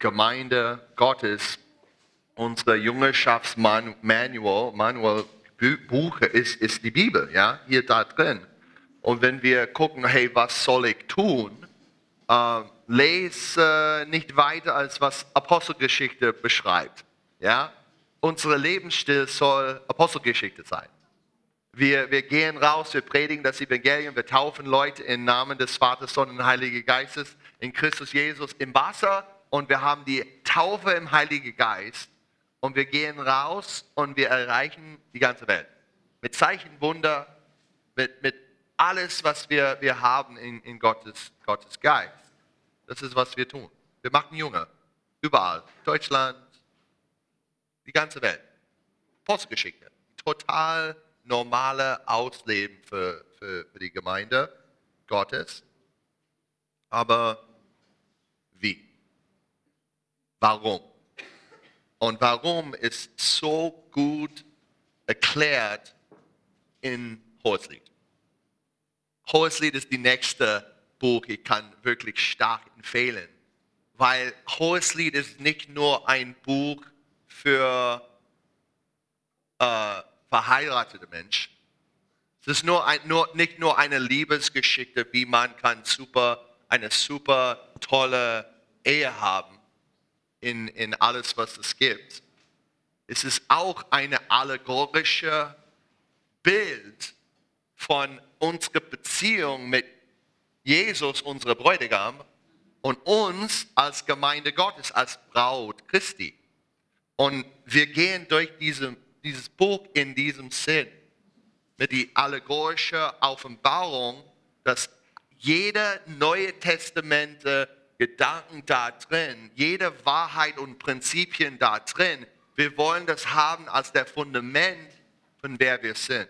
Gemeinde Gottes, unser Jüngerschaftsmanual, Manual, Bu- Buch ist, ist die Bibel, ja, hier da drin. Und wenn wir gucken, hey, was soll ich tun? Äh, lese nicht weiter als was Apostelgeschichte beschreibt, ja. Unsere Lebensstil soll Apostelgeschichte sein. Wir, wir gehen raus, wir predigen das Evangelium, wir taufen Leute im Namen des Vaters, Sohnes und Heiligen Geistes in Christus Jesus im Wasser und wir haben die Taufe im Heiligen Geist und wir gehen raus und wir erreichen die ganze Welt. Mit Zeichen, Wunder, mit, mit alles, was wir, wir haben in, in Gottes, Gottes Geist. Das ist, was wir tun. Wir machen Junge. Überall. Deutschland, die ganze Welt. Postgeschichte. Total normale Ausleben für, für, für die Gemeinde Gottes. Aber? Warum? Und warum ist so gut erklärt in Hoheslied. Hoheslied ist die nächste Buch, ich kann wirklich stark empfehlen, weil Hoheslied ist nicht nur ein Buch für äh, verheiratete Menschen. Es ist nur ein, nur, nicht nur eine Liebesgeschichte, wie man kann super, eine super tolle Ehe haben in, in alles, was es gibt. Es ist auch eine allegorische Bild von unserer Beziehung mit Jesus, unserem Bräutigam, und uns als Gemeinde Gottes, als Braut Christi. Und wir gehen durch diese, dieses Buch in diesem Sinn, mit die allegorische Offenbarung, dass jeder Neue Testamente Gedanken da drin, jede Wahrheit und Prinzipien da drin, wir wollen das haben als der Fundament, von wer wir sind.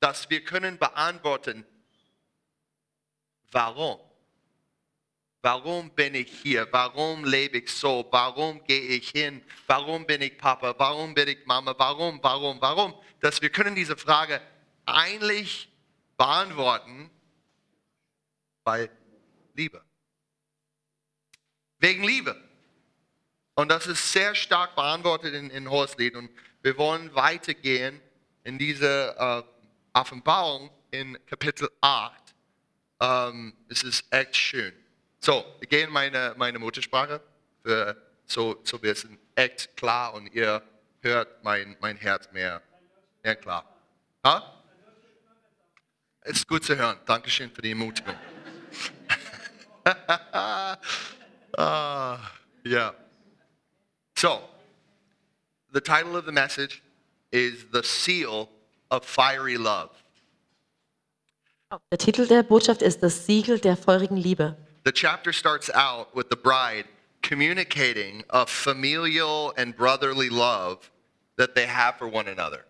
Dass wir können beantworten, warum? Warum bin ich hier? Warum lebe ich so? Warum gehe ich hin? Warum bin ich Papa? Warum bin ich Mama? Warum, warum, warum? Dass wir können diese Frage eigentlich beantworten bei Liebe. Wegen Liebe. Und das ist sehr stark beantwortet in, in Hoheslied. Und wir wollen weitergehen in diese äh, Offenbarung in Kapitel 8. Ähm, es ist echt schön. So, ich gehe in meine, meine Muttersprache, für, so, so wir sind echt klar und ihr hört mein, mein Herz mehr, mehr klar. Ha? Ist gut zu hören. Dankeschön für die Ermutigung. Ah, yeah. So, the title of the message is The Seal of Fiery Love. Der Titel der Botschaft ist das Siegel der feurigen Liebe. The chapter starts out with the bride communicating a familial and brotherly love that they have for one another.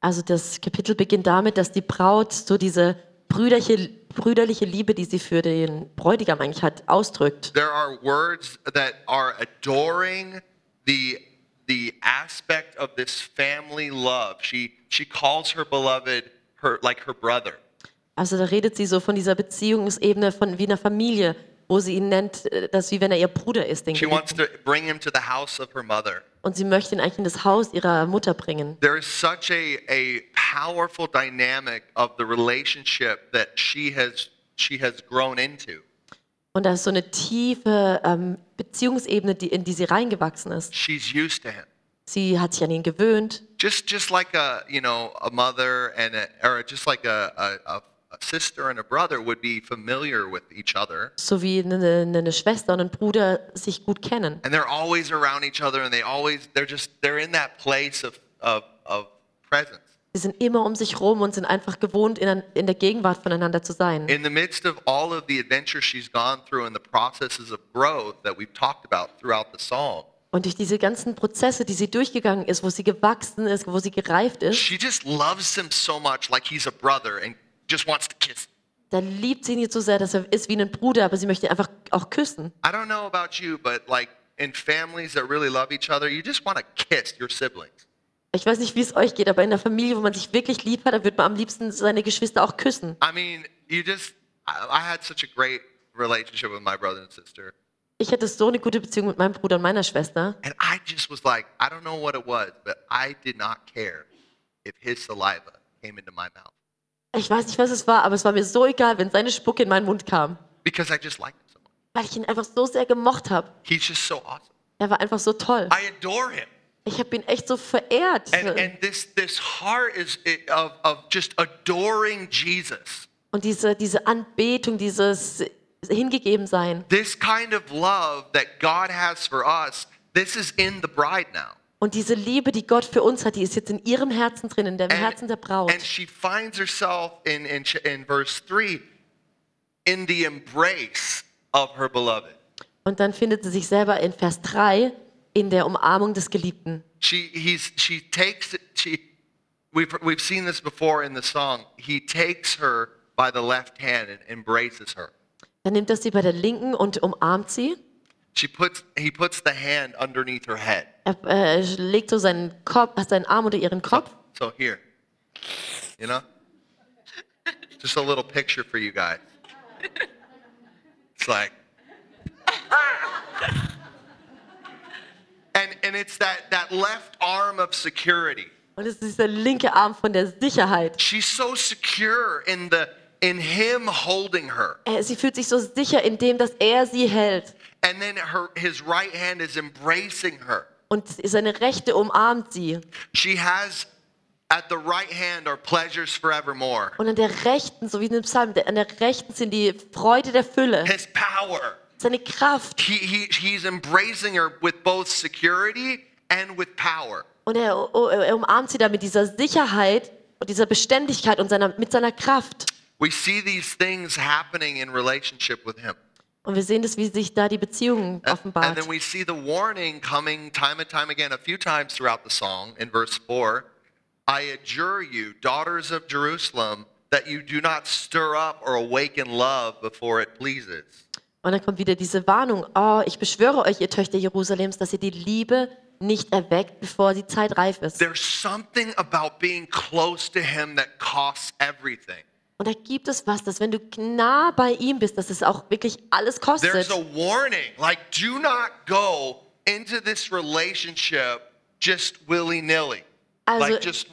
Also das Kapitel beginnt damit, dass die Braut so diese brüderliche, brüderliche Liebe, die sie für den Bräutigam eigentlich hat, ausdrückt. There are words that are adoring the the aspect of this family love. She she calls her beloved her like her brother. Also da redet sie so von dieser Beziehungsebene von wie einer Familie, wo sie ihn nennt, äh, dass wie wenn er ihr Bruder ist. Den She wants to bring him to the house of her mother. Und sie möchte ihn eigentlich in das Haus ihrer Mutter bringen. There is such a, a powerful dynamic of the relationship that she has she has grown into. Und da ist so eine tiefe ähm, Beziehungsebene, die, in die sie reingewachsen ist. She's used to him. Sie hat sich an ihn gewöhnt. Just just like a you know a mother and a, or just like a, a, a a sister and a brother would be familiar with each other. so wie eine, eine Schwester und ein Bruder sich gut kennen. And they're always around each other and they always they're just they're in that place of of, of presence. Sie sind immer um sich rum und sind einfach gewohnt, in, in der Gegenwart voneinander zu sein. In the midst of all of the adventures she's gone through and the processes of growth that we've talked about throughout the song, Und durch diese ganzen Prozesse, die sie durchgegangen ist, wo sie gewachsen ist, wo sie gereift ist, she just loves him so much like he's a brother and just wants to kiss. him. da liebt sie ihn jetzt so sehr, dass er ist wie ein Bruder, aber sie möchte ihn einfach auch küssen. I don't know about you, but like in families that really love each other, you just want to kiss your siblings. Ich weiß nicht, wie es euch geht, aber in einer Familie, wo man sich wirklich lieb hat, da wird man am liebsten seine Geschwister auch küssen. I mean, you just I had such a great relationship with my brother and sister. Ich hatte so eine gute Beziehung mit meinem Bruder und meiner Schwester. And I just was like, I don't know what it was, but I did not care if his saliva came into my mouth Ich weiß nicht, was es war, aber es war mir so egal, wenn seine Spucke in meinen Mund kam, because I just liked him so much. weil ich ihn einfach so sehr gemocht habe. He's just so awesome. Er war einfach so toll. I adore him. Ich habe ihn echt so verehrt. And, and this, this heart is of, of just adoring Jesus. Und diese, diese Anbetung, dieses Hingegebensein. This kind of love that God has for us, this is in the bride now. Und diese Liebe, die Gott für uns hat, die ist jetzt in ihrem Herzen drin, in dem Herzen der Braut. and she finds herself in, in, in verse 3 in the embrace of her beloved. Und dann findet sie sich selber in Vers 3 in der Umarmung des Geliebten. She, he's, she takes she, we've, we've seen this before in the song. He takes her by the left hand and embraces her. Dann nimmt er sie bei der linken und umarmt sie. She puts, he puts the hand underneath her head. Er äh, legt so seinen, Kopf, seinen Arm unter ihren Kopf. So here, you know? Just a little picture for you guys. It's like, and and it's that that left arm of security. Und es ist der linke Arm von der Sicherheit. She's so secure in the in him holding her, Äh, Sie fühlt sich so sicher in dem, dass er sie hält. And then her his right hand is embracing her. Und seine Rechte umarmt sie. She has at the right hand are pleasures forevermore. Und an der rechten, so wie in dem Psalm, an der rechten sind die Freude der Fülle, His power. seine Kraft. He, he he's embracing her with both security and with power. Und er, oh, er umarmt sie da mit dieser Sicherheit und dieser Beständigkeit und seiner, mit seiner Kraft. We see these things happening in relationship with him. Und wir sehen das, wie sich da die Beziehung And, and offenbart. then we see the warning coming time and time again, a few times throughout the song in verse 4. I adjure you, daughters of Jerusalem, that you do not stir up or awaken love before it pleases. Und dann kommt wieder diese Warnung. Oh, ich beschwöre euch, ihr Töchter Jerusalems, dass ihr die Liebe nicht erweckt, bevor die Zeit reif ist. There's something about being close to him that costs everything. Und da gibt es was, dass wenn du nah bei ihm bist, dass es auch wirklich alles kostet. There's a warning like, do not go into this relationship just willy nilly, Also- like just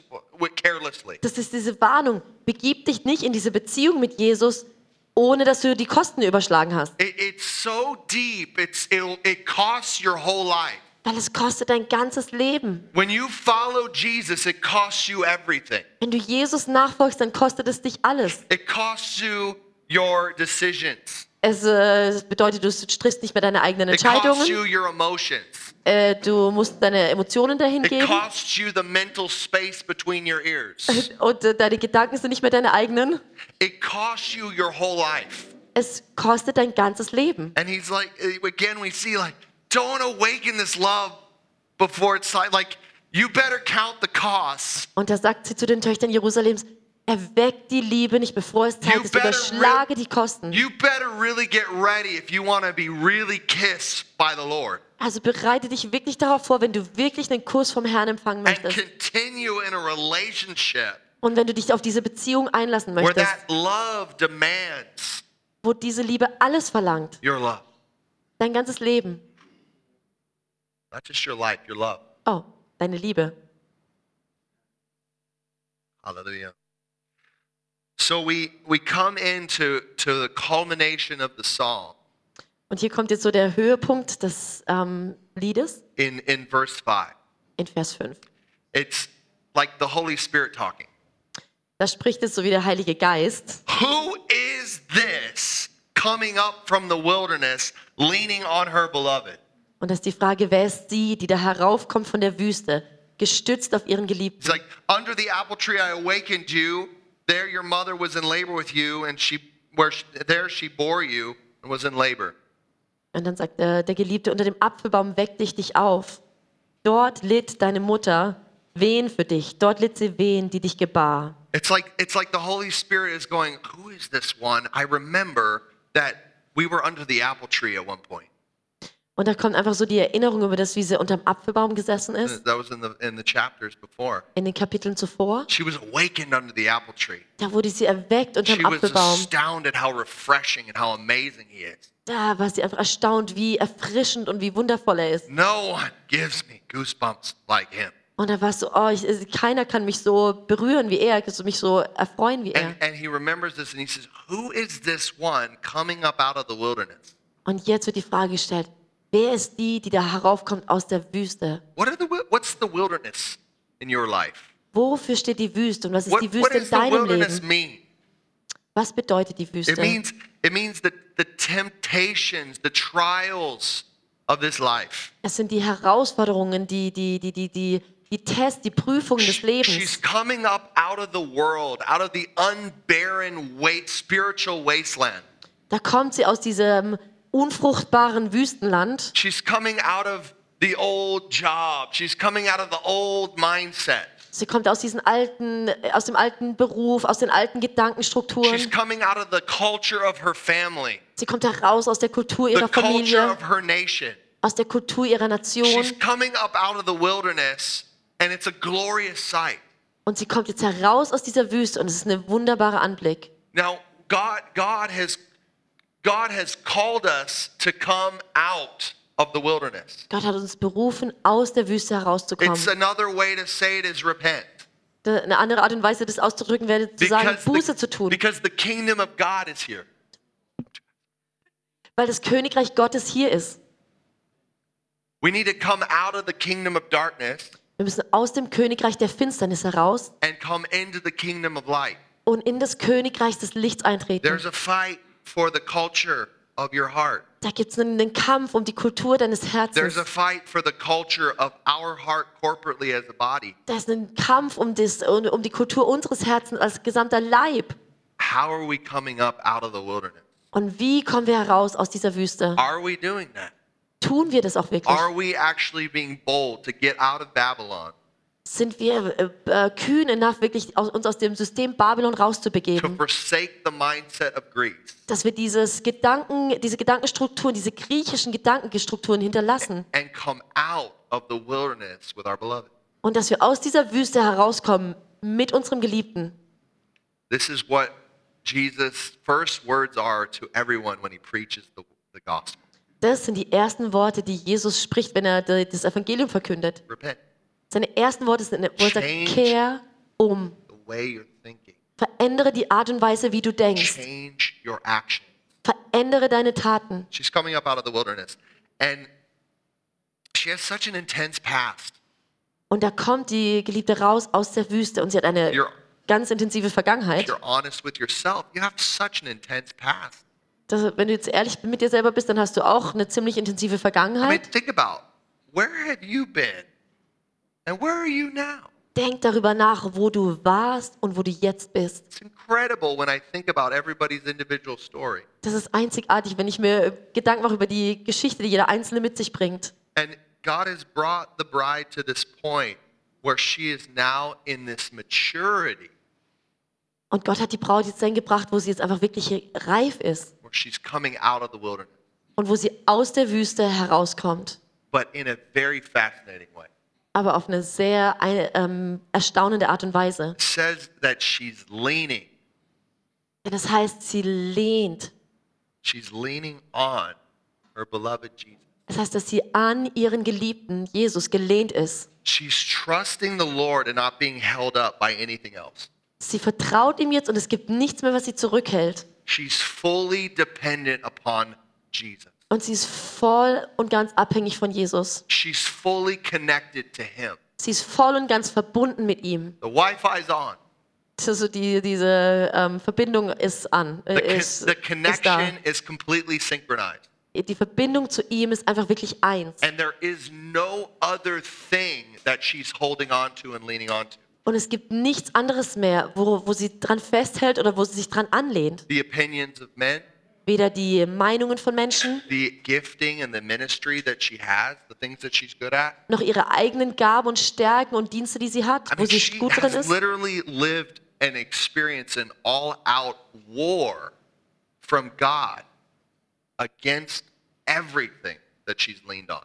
carelessly. Das ist diese Warnung. Begib dich nicht in diese Beziehung mit Jesus, ohne dass du die Kosten überschlagen hast. It, it's so deep. It's it'll, it costs your whole life. Weil es kostet dein ganzes Leben. When you follow Jesus, it costs you everything. Wenn du Jesus nachfolgst, dann kostet es dich alles. It costs you your decisions. Es äh, bedeutet, du triffst nicht mehr deine eigenen It costs Entscheidungen. you your emotions. Äh, du musst deine Emotionen dahin It geben. costs you the mental space between your ears. Und äh, deine Gedanken sind nicht mehr deine eigenen. It costs you your whole life. Es kostet dein ganzes Leben. And he's like, again, we see like, don't awaken this love before it's like, you better count the costs. Und da sagt sie zu den Töchtern Jerusalems, erweckt die Liebe nicht, bevor es Zeit You ist, überschlage die Kosten. You better really get ready if you want to be really kissed by the Lord Also bereite dich wirklich darauf vor, wenn du wirklich einen Kuss vom Herrn empfangen and möchtest. continue in a relationship Und wenn du dich auf diese Beziehung einlassen where möchtest, that love demands wo diese Liebe alles verlangt, your love. dein ganzes Leben. Not just your life, your love. Oh, deine Liebe. Hallelujah. So we we come into to the culmination of the song Und hier kommt jetzt so der Höhepunkt des ähm, Liedes in, in verse 5. in Vers 5. It's like the Holy Spirit talking. Da spricht es so wie der Heilige Geist. Who is this coming up from the wilderness, leaning on her beloved? Und das ist die Frage, wer ist sie, die da heraufkommt von der Wüste, gestützt auf ihren It's Geliebten? like, under the apple tree I awakened you. There your mother was in labor with you, and she where she, there she bore you and was in labor. Und dann sagt der, der Geliebte, unter dem Apfelbaum weckte ich dich auf. Dort litt deine Mutter Wehen für dich. Dort litt sie Wehen, die dich gebar. It's like it's like the Holy Spirit is going, Who is this one? I remember that we were under the apple tree at one point. Und da kommt einfach so die Erinnerung über das, wie sie unterm Apfelbaum gesessen ist, That was in the in the chapters before. in den Kapiteln zuvor. She was awakened under the apple tree. Da wurde sie erweckt unterm She was Apfelbaum. astounded how refreshing and how amazing he is. Da war sie einfach erstaunt, wie erfrischend und wie wundervoll er ist. No one gives me goosebumps like him. Und da war es so, oh, ich, keiner kann mich so berühren wie er, kann mich so erfreuen wie er. And, and he remembers this and he says, Who is this one coming up out of the wilderness? Und jetzt wird die Frage gestellt, wer ist die, die da heraufkommt aus der Wüste? What are the, what's the wilderness in your life? Wofür steht die Wüste und was ist What, die Wüste in the deinem Leben? mean? Was bedeutet die It Wüste? means it means that the temptations, the trials of this life. Es sind die Herausforderungen, die, die, die, die, die, die Tests, die Prüfungen des She's Lebens. coming up out of the world, out of the unbarren wait, spiritual wasteland. Da kommt sie aus diesem unfruchtbaren Wüstenland. She's coming out of the old job. She's coming out of the old mindset. Sie kommt aus diesen alten, aus dem alten Beruf, aus den alten She's Gedankenstrukturen. coming out of the culture of her family, Sie kommt heraus aus der Kultur the ihrer culture Familie, of her nation. aus der Kultur ihrer Nation. She's coming up out of the wilderness, and it's a glorious sight. Und sie kommt jetzt heraus aus dieser Wüste und es ist ein wunderbarer Anblick. Now, God, God has, God has called us to come out of the wilderness. Gott hat uns berufen, aus der Wüste herauszukommen. It's another way to say it is repent. Eine andere Art und Weise, das auszudrücken wäre, zu sagen, Buße zu tun. because the kingdom of God is here. Weil das Königreich Gottes hier ist. We need to come out of the kingdom of darkness Wir müssen aus dem Königreich der Finsternis heraus and come into the kingdom of light. und in das Königreich des Lichts eintreten. There's a fight for the culture of your heart. Da gibt es einen, Kampf um die Kultur deines There's Herzens. a fight for the culture of our heart corporately as a body. Da ist ein Kampf um, das, um, um die Kultur unseres Herzens als gesamter Leib. How are we coming up out of the wilderness? Und wie kommen wir heraus aus dieser Wüste? Are we doing that? Tun wir das auch wirklich? Are we actually being bold to get out of Babylon, Sind wir äh, äh, kühn enough, wirklich aus, uns aus dem System Babylon rauszubegeben? Dass wir dieses Gedanken, diese Gedankenstrukturen, diese griechischen Gedankenstrukturen hinterlassen and come out of the wilderness with our beloved? und dass wir aus dieser Wüste herauskommen mit unserem Geliebten. This is what Jesus' first words are to everyone when he preaches the, the gospel. Das sind die ersten Worte, die Jesus spricht, wenn er das Evangelium verkündet. Repent. Seine ersten Worte sind, wo er sagt, kehr um. Verändere die Art und Weise, wie du denkst. Verändere deine Taten. She's coming up out of the wilderness. And she has such an intense past. Und da kommt die Geliebte raus aus der Wüste und sie hat eine You're- ganz intensive Vergangenheit. you're honest with yourself, you have such an intense past. Das, wenn du jetzt ehrlich mit dir selber bist, dann hast du auch eine ziemlich intensive I mean, Vergangenheit. think about where have you been and where are you now? Denk darüber nach, wo du warst und wo du jetzt bist. It's incredible when I think about everybody's individual story. Das ist einzigartig, wenn ich mir Gedanken mache über die Geschichte, die jeder Einzelne mit sich bringt. And God has brought the bride to this point where she is now in this maturity, Und Gott hat die Braut jetzt dahin gebracht, wo sie jetzt einfach wirklich reif ist where she's coming out of the wilderness, und wo sie aus der Wüste herauskommt. but in a very fascinating way. Aber auf eine sehr ein- ähm, erstaunende Art und Weise. Says that she's leaning, das heißt, sie lehnt. she's leaning on her beloved Jesus. Das heißt, dass sie an ihren Geliebten Jesus gelehnt ist. She's trusting the Lord and not being held up by anything else. Sie vertraut ihm jetzt und es gibt nichts mehr, was sie zurückhält. She's fully dependent upon Jesus. Und sie ist voll und ganz abhängig von Jesus. She's fully connected to him. Sie ist voll und ganz verbunden mit ihm. The Wi-Fi's on. Also die, diese ähm, Verbindung ist an, The, äh, ist, the ist da. connection is completely synchronized. Die Verbindung zu ihm ist einfach wirklich eins. And there is no other thing that she's holding on to and leaning on to. Und es gibt nichts anderes mehr, wo, wo sie dran festhält oder wo sie sich dran anlehnt. The opinions of men, Weder die Meinungen von Menschen, the gifting and the ministry that she has, the things that she's good at. noch ihre eigenen Gaben und Stärken und Dienste, die sie hat, I wo mean, sie gut drin ist. literally lived and experienced an all-out war from God against everything that she's leaned on.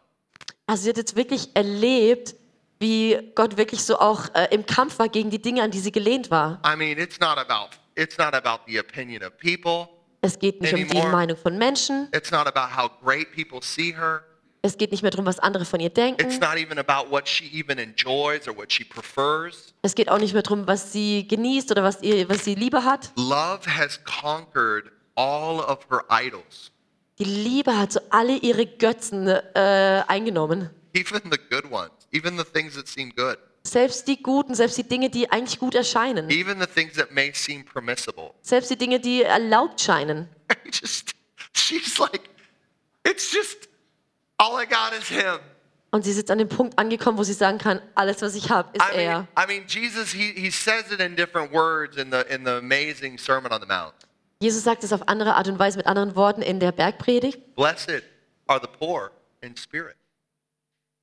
Also sie hat jetzt wirklich erlebt, wie Gott wirklich so auch äh, im Kampf war gegen die Dinge, an die sie gelehnt war. I mean, it's not about it's not about the opinion of people. Es geht nicht um die. Meinung von Menschen. It's not about how great people see her. Es geht nicht mehr darum, was andere von ihr It's denken. not even about what she even enjoys or what she prefers. Es geht auch nicht mehr darum, was sie genießt oder was, ihr, was sie lieber hat. Love has conquered all of her idols, Die Liebe hat so alle ihre Götzen äh, eingenommen. even the good ones, even the things that seem good, Selbst die guten, selbst die Dinge, die eigentlich gut erscheinen. even the things that may seem permissible. Selbst die Dinge, die erlaubt scheinen. just, she's like, it's just, all I got is him. Und sie ist an dem Punkt angekommen, wo sie sagen kann, alles, was ich habe, ist I mean, er. I mean, Jesus, he, he says it in different words in the, in the amazing Sermon on the Mount. Jesus sagt es auf andere Art und Weise mit anderen Worten in der Bergpredigt. Blessed are the poor in spirit.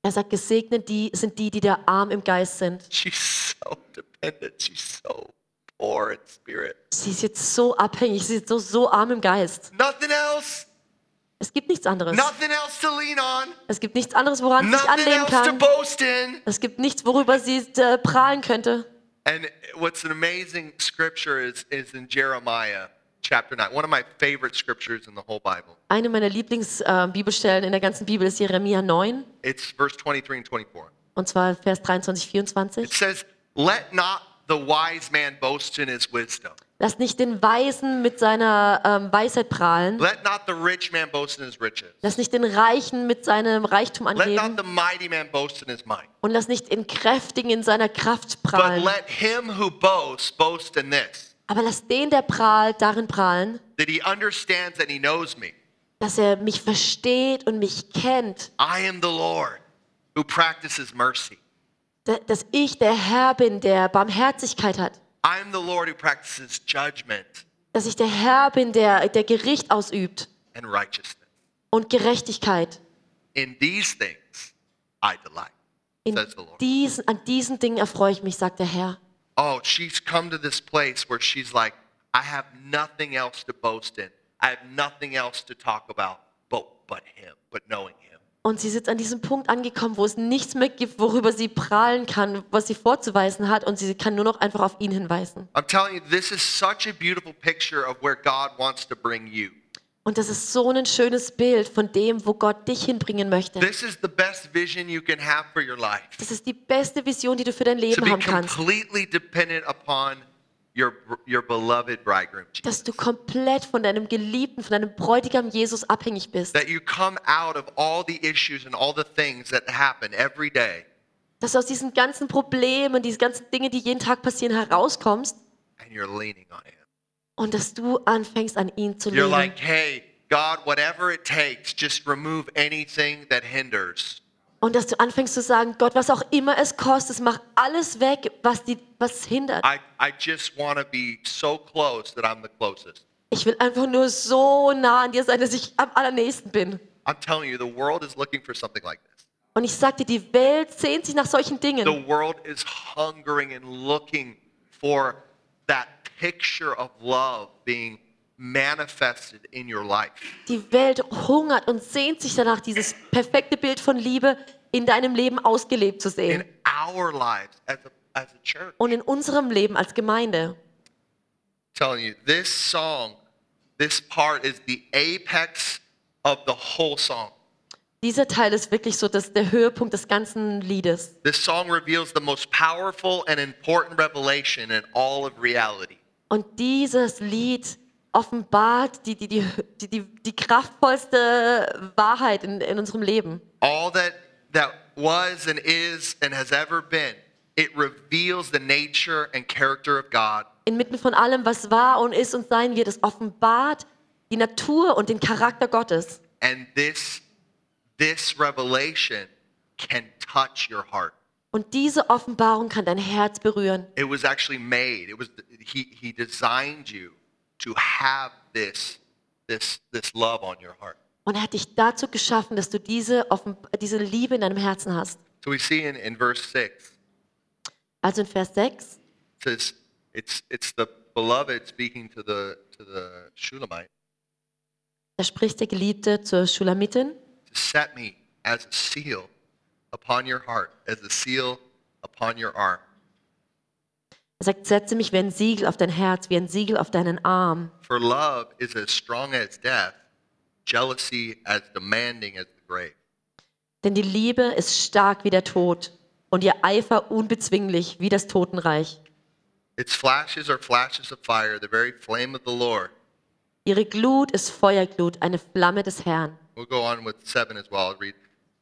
Er sagt, gesegnet die, sind die, die der arm im Geist sind. She's so dependent. She's so poor in spirit. Sie ist jetzt so abhängig, sie ist so, so arm im Geist. Nothing else. Es gibt nichts anderes. Nothing else to lean on. Es gibt nichts anderes, woran sie sich anlehnen kann. boast in. Es gibt nichts, worüber sie äh, prahlen könnte. And what's an amazing scripture is, is in Jeremiah chapter 9. One of my favorite scriptures in the whole Bible. Eine meiner Lieblingsbibelstellen in der ganzen Bibel ist Jeremia 9, It's verse 23 and 24. und zwar Vers 23, It 24. says, Let not the wise man boast in his wisdom. Lass nicht den Weisen mit seiner ähm, Weisheit prahlen. Let not the rich man boast in his riches. Lass nicht den Reichen mit seinem Reichtum Let not angeben. the mighty man boast in his might. Und lass nicht den Kräftigen in seiner Kraft But prahlen. let him who boasts boast in this, Aber lass den, der prahlt, darin prahlen, that he understands and he knows me. dass er mich versteht und mich kennt. I am the Lord who practices mercy. Da- Dass ich der Herr bin, der Barmherzigkeit hat. I am the Lord who practices judgment Dass ich der Herr bin, der, der Gericht ausübt and righteousness. und Gerechtigkeit. In these things I delight, In diesen, an diesen Dingen erfreue ich mich, sagt der Herr. Oh, she's come to this place where she's like, I have nothing else to boast in. I have nothing else to talk about but, but him, but knowing him. Und sie ist an diesem Punkt angekommen, wo es nichts mehr gibt, worüber sie prahlen kann, was sie vorzuweisen hat. Und sie kann nur noch einfach auf ihn hinweisen. I'm telling you, this is such a beautiful picture of where God wants to bring you. Und das ist so ein schönes Bild von dem, wo Gott dich hinbringen möchte. This is the best vision you can have for your life. Das ist die beste Vision, die du für dein Leben be haben kannst. completely dependent upon your, your beloved bridegroom, Jesus. Dass du komplett von deinem Geliebten, von deinem Bräutigam Jesus abhängig bist. That you come out of all the issues and all the things that happen every day Dass du aus diesen ganzen Problemen, diesen ganzen Dingen, die jeden Tag passieren, herauskommst and you're leaning on him. Und dass du anfängst, an ihn zu You're leben. like, hey, God, whatever it takes, just remove anything that hinders. Und dass du anfängst zu sagen, Gott, was auch immer es kostet, mach alles weg, was, die, was hindert. I, I just want to be so close that I'm the closest. Ich will einfach nur so nah an dir sein, dass ich am allernächsten bin. I'm telling you, the world is looking for something like this. Und ich sag dir, die Welt sehnt sich nach solchen Dingen. The world is hungering and looking for that picture of love being manifested in your life. Die Welt hungert und sehnt sich danach, dieses perfekte Bild von Liebe in deinem Leben ausgelebt zu sehen. In our lives as a, as a church. Und in unserem Leben als Gemeinde. telling you, this song, this part is the apex of the whole song. Dieser Teil ist wirklich so das, der Höhepunkt des ganzen Liedes. This song reveals the most powerful and important revelation in all of reality. Und dieses Lied offenbart die, die, die, die, die, kraftvollste Wahrheit in, in unserem Leben. All that that was and is and has ever been, it reveals the nature and character of God. Inmitten von allem, was war und ist und sein wird, es offenbart die Natur und den Charakter Gottes. And this this revelation can touch your heart. Und diese Offenbarung kann dein Herz berühren. It was actually made. It was he he designed you to have this this this love on your heart. Und er hat dich dazu geschaffen, dass du diese, Offen diese Liebe in deinem Herzen hast. So we see in, in verse 6, Also in Vers 6, it says it's it's the beloved speaking to the to the Shulamite da spricht der Geliebte zur Schulamitin. to set me as a seal upon your heart, as a seal upon your arm. Er sagt, setze mich wie ein Siegel auf dein Herz, wie ein Siegel auf deinen Arm. For love is as strong as death, jealousy as demanding as the grave. Denn die Liebe ist stark wie der Tod und ihr Eifer unbezwinglich wie das Totenreich. Its flashes are flashes of fire, the very flame of the Lord. Ihre Glut ist Feuerglut, eine Flamme des Herrn. We'll go on with seven as well. I'll read.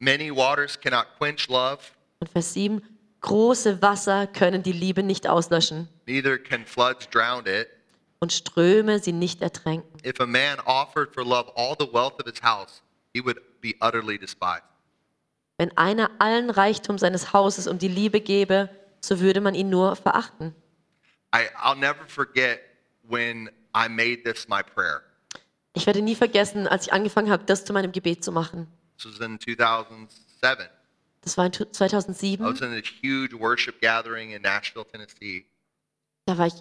Many waters cannot quench love, Und Vers 7, große Wasser können die Liebe nicht auslöschen neither can floods drown it. und Ströme sie nicht ertränken. If a man offered for love all the wealth of his house, he would be utterly despised. Wenn einer allen Reichtum seines Hauses um die Liebe gebe, so würde man ihn nur verachten. I, I'll never forget when I made this my prayer. Ich werde nie vergessen, als ich angefangen habe, das zu meinem Gebet zu machen. This was in 2007. Das war in tu- I was in a huge worship gathering in Nashville, Tennessee. Da war ich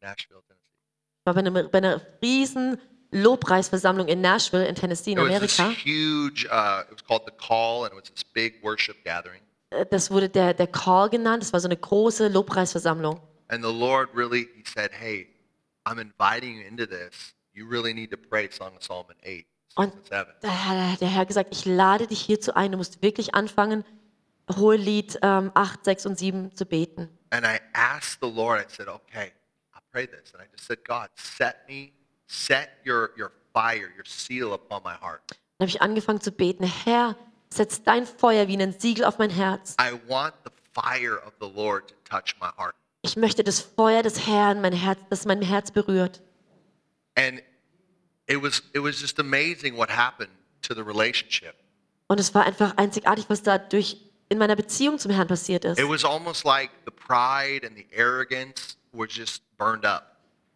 Nashville, Tennessee. war bei, einem, bei einer riesen Lobpreisversammlung in Nashville in Tennessee in It was this huge, uh, it was called The Call, and it was this big worship gathering. Äh, Das wurde der, der Call genannt. Das war so eine große Lobpreisversammlung. And the Lord really, He said, Hey, I'm inviting you into this. You really need to pray Song of Solomon 8, 6, Und and 7. da hat der Herr gesagt, ich lade dich hierzu ein. Du musst wirklich anfangen, Hohelied ähm, 8, 6 und 7 zu beten. And I asked the Lord, I said, Okay, I'll pray this. And I just said, God, set me, set your, your fire, your seal upon my heart. Dann habe ich angefangen zu beten. Herr, setz dein Feuer wie ein Siegel auf mein Herz. I want the fire of the Lord to touch my heart. Ich möchte das Feuer des Herrn, mein Herz, das mein Herz berührt. And it was, it was just amazing what happened to the relationship. Und es war einfach einzigartig, was da durch in meiner Beziehung zum Herrn passiert ist. It was almost like the pride and the arrogance were just burned up.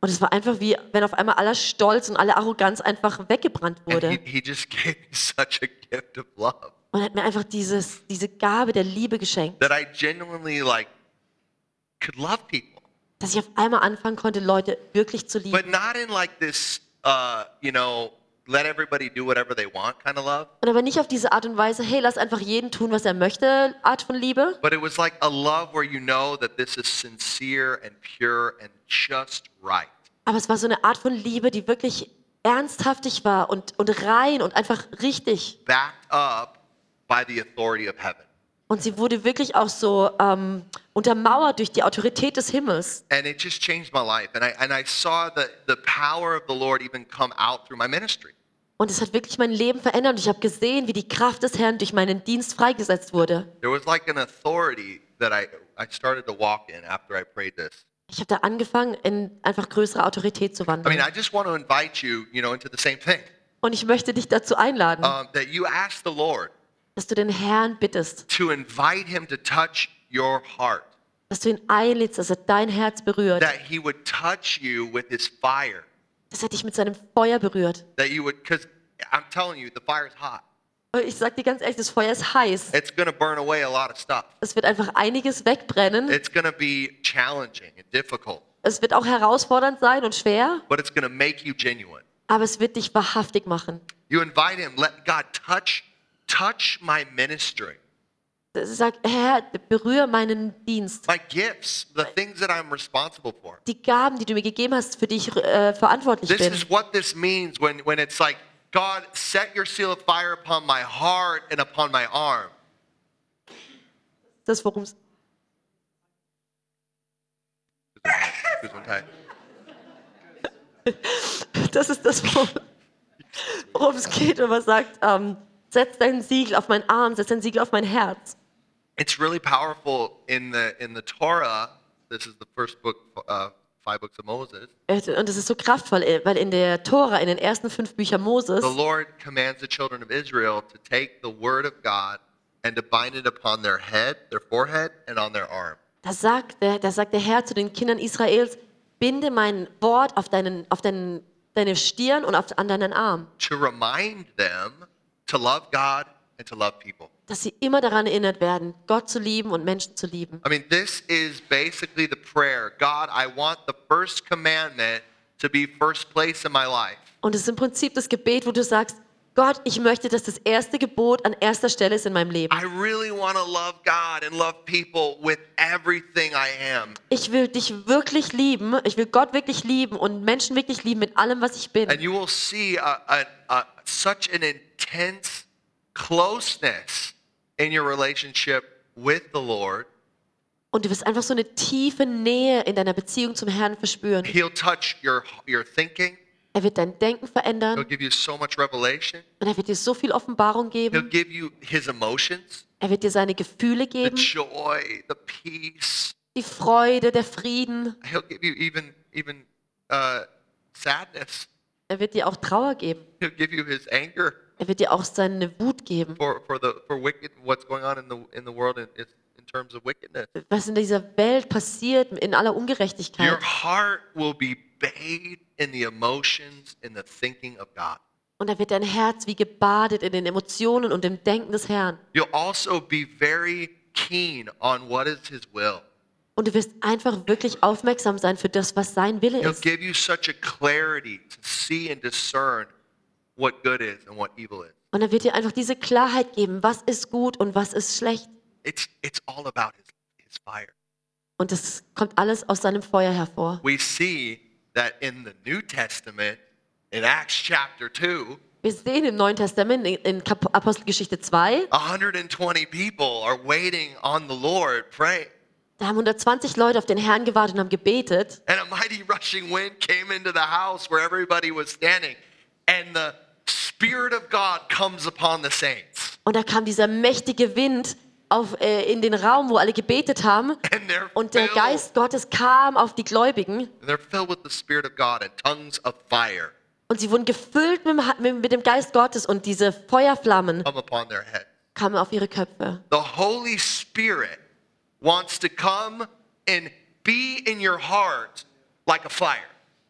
Und es war einfach wie, wenn auf einmal aller Stolz und alle Arroganz einfach weggebrannt And he, wurde. he just gave me such a gift of love Und hat mir einfach dieses, diese Gabe der Liebe geschenkt, that I genuinely like could love people. dass ich auf einmal anfangen konnte, Leute wirklich zu But lieben. not in like this uh, you know, let everybody do whatever they want kind of love. Und aber nicht auf diese Art und Weise, hey, lass einfach jeden tun, was er möchte, Art von Liebe. But it was like a love where you know that this is sincere and pure and just right. Aber es war so eine Art von Liebe, die wirklich ernsthaftig war und, und rein und einfach richtig. Backed up by the authority of heaven. Und sie wurde wirklich auch so ähm, untermauert durch die Autorität des Himmels. And it just changed my life. And I, and I saw the, the power of the Lord even come out through my ministry. Und es hat wirklich mein Leben verändert. Und ich habe gesehen, wie die Kraft des Herrn durch meinen Dienst freigesetzt wurde. There was like an authority that I, I started to walk in after I prayed this. Ich habe da angefangen, in einfach größere Autorität zu I mean, wandeln. I just want to invite you, you know, into the same thing. Und ich möchte dich dazu einladen, Um, that you ask the Lord dass du den Herrn bittest, to invite him to touch your heart. dass du ihn einlädst, dass er dein Herz berührt, That he would touch you with his fire. dass er dich mit seinem Feuer berührt. That you would, because I'm telling you, the fire is hot. Und ich sag dir ganz ehrlich, das Feuer ist heiß. It's going to burn away a lot of stuff. Es wird einfach einiges wegbrennen. It's going to be challenging and difficult, Es wird auch herausfordernd sein und schwer, but it's going to make you genuine. aber es wird dich wahrhaftig machen. You invite him, let God touch, touch my ministry, Sag, Herr, berühre meinen Dienst. my gifts, the things that I'm responsible for. Die Gaben, die du mir gegeben hast, für die ich äh, verantwortlich This bin. is what this means when, when it's like, God, set your seal of fire upon my heart and upon my arm. Das, worum Gesundheit. das ist das, worum, es geht, wenn man sagt, ähm, setz dein Siegel auf meinen Arm, setz dein Siegel auf mein Herz. It's really powerful in the in the Torah. This is the first book, uh, five books of Moses. Und es ist so kraftvoll, äh, weil in der Tora, in den ersten fünf Büchern Moses, The Lord commands the children of Israel to take the word of God and to bind it upon their head, their forehead, and on their arm. da sagt, der, da sagt der Herr zu den Kindern Israels, binde mein Wort auf, deinen, auf deinen, deine Stirn und auf, an deinen Arm, To remind them to love God and to love people. dass sie immer daran erinnert werden, Gott zu lieben und Menschen zu lieben. I mean, this is basically the prayer God, I want the first commandment to be first place in my life. Und es ist im Prinzip das Gebet, wo du sagst, Gott, ich möchte, dass das erste Gebot an erster Stelle ist in meinem Leben. I really want to love God and love people with everything I am. Ich will dich wirklich lieben. Ich will Gott wirklich lieben und Menschen wirklich lieben mit allem, was ich bin. And you will see a, a, a, such an intense closeness in your relationship with the Lord. Und du wirst einfach so eine tiefe Nähe in deiner Beziehung zum Herrn verspüren. He'll touch your, your thinking. Er wird dein Denken He'll verändern give you so much revelation. und er wird dir so viel Offenbarung He'll geben. give you his emotions, Er wird dir seine Gefühle the geben, joy, the peace. die Freude, der Frieden. He'll give you even even uh, sadness. Er wird dir auch Trauer geben. He'll give you his anger Er wird dir auch seine Wut geben. for, for the for wicked what's going on in the in the world in, in terms of wickedness. Was in dieser Welt passiert in aller Your Ungerechtigkeit. heart will be bathed in the emotions and the thinking of God. Und da wird dein Herz wie gebadet in den Emotionen und dem Denken des Herrn. You'll also be very keen on what is his will. Und du wirst einfach wirklich aufmerksam sein für das, was sein Wille He'll ist. give you such a clarity to see and discern what good is and what evil is. Und er wird dir einfach diese Klarheit geben, was ist gut und was ist schlecht. It's it's all about his, his fire. Und das kommt alles aus seinem Feuer hervor. We see that in the New Testament, in Acts chapter 2, Wir sehen im Neuen Testament in- in Kap- Apostelgeschichte 2, 120 people are waiting on the Lord praying. da haben 120 Leute auf den Herrn gewartet und haben gebetet. And a mighty rushing wind came into the house where everybody was standing. And the Spirit of God comes upon the saints. Und da kam dieser mächtige Wind auf, äh, in den Raum, wo alle gebetet haben. Und der Geist Gottes kam auf die Gläubigen. and they're filled with the Spirit of God and tongues of fire Und sie wurden gefüllt mit mit, dem Geist Gottes. Und diese Feuerflammen kamen auf ihre Köpfe. The Holy Spirit wants to come and be in your heart like a fire.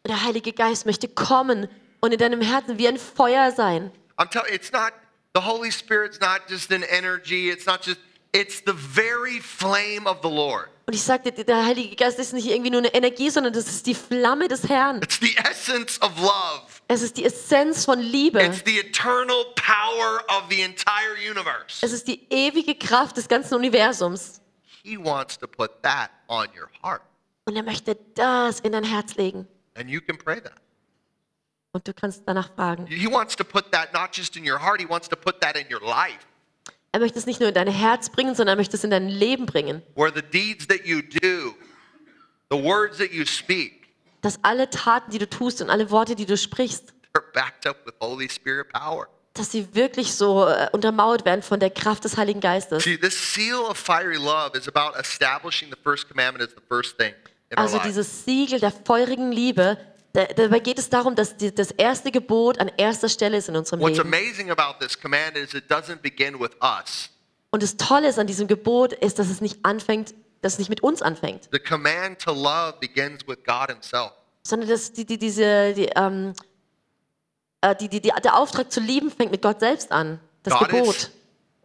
Der Heilige Geist möchte kommen und in deinem Herzen wie ein Feuer sein. I'm telling it's not the Holy Spirit's not just an energy, it's not just it's the very flame of the Lord. Und ich sagte, der Heilige Geist ist nicht irgendwie nur eine Energie, sondern das ist die Flamme des Herrn. It's the essence of love. Es ist die Essenz von Liebe. It's the eternal power of the entire universe. Es ist die ewige Kraft des ganzen Universums. He wants to put that on your heart. Und er möchte das in dein Herz legen. And you can pray that. Und du kannst danach fragen. He wants to put that not just in your heart, he wants to put that in your life. Er möchte es nicht nur in dein Herz bringen, sondern er möchte es in dein Leben bringen. Where the deeds that you do, the words that you speak, Dass alle Taten, die du tust und alle Worte, die du sprichst, they're backed up with Holy Spirit power. dass sie wirklich so äh, untermauert werden von der Kraft des Heiligen Geistes. See, this seal of fiery love is about establishing the first commandment as the first thing in Also dieses Siegel der feurigen Liebe, dabei geht es darum, dass die, das erste Gebot an erster Stelle ist in unserem What's Leben. amazing about this command is it doesn't begin with us. Und das Tolle ist an diesem Gebot ist, dass es nicht anfängt, dass es nicht mit uns anfängt, The command to love begins with God Himself. sondern dass die, die, diese, die, ähm, äh, die, die, die, der Auftrag zu lieben fängt mit Gott selbst an. Das God Gebot. is,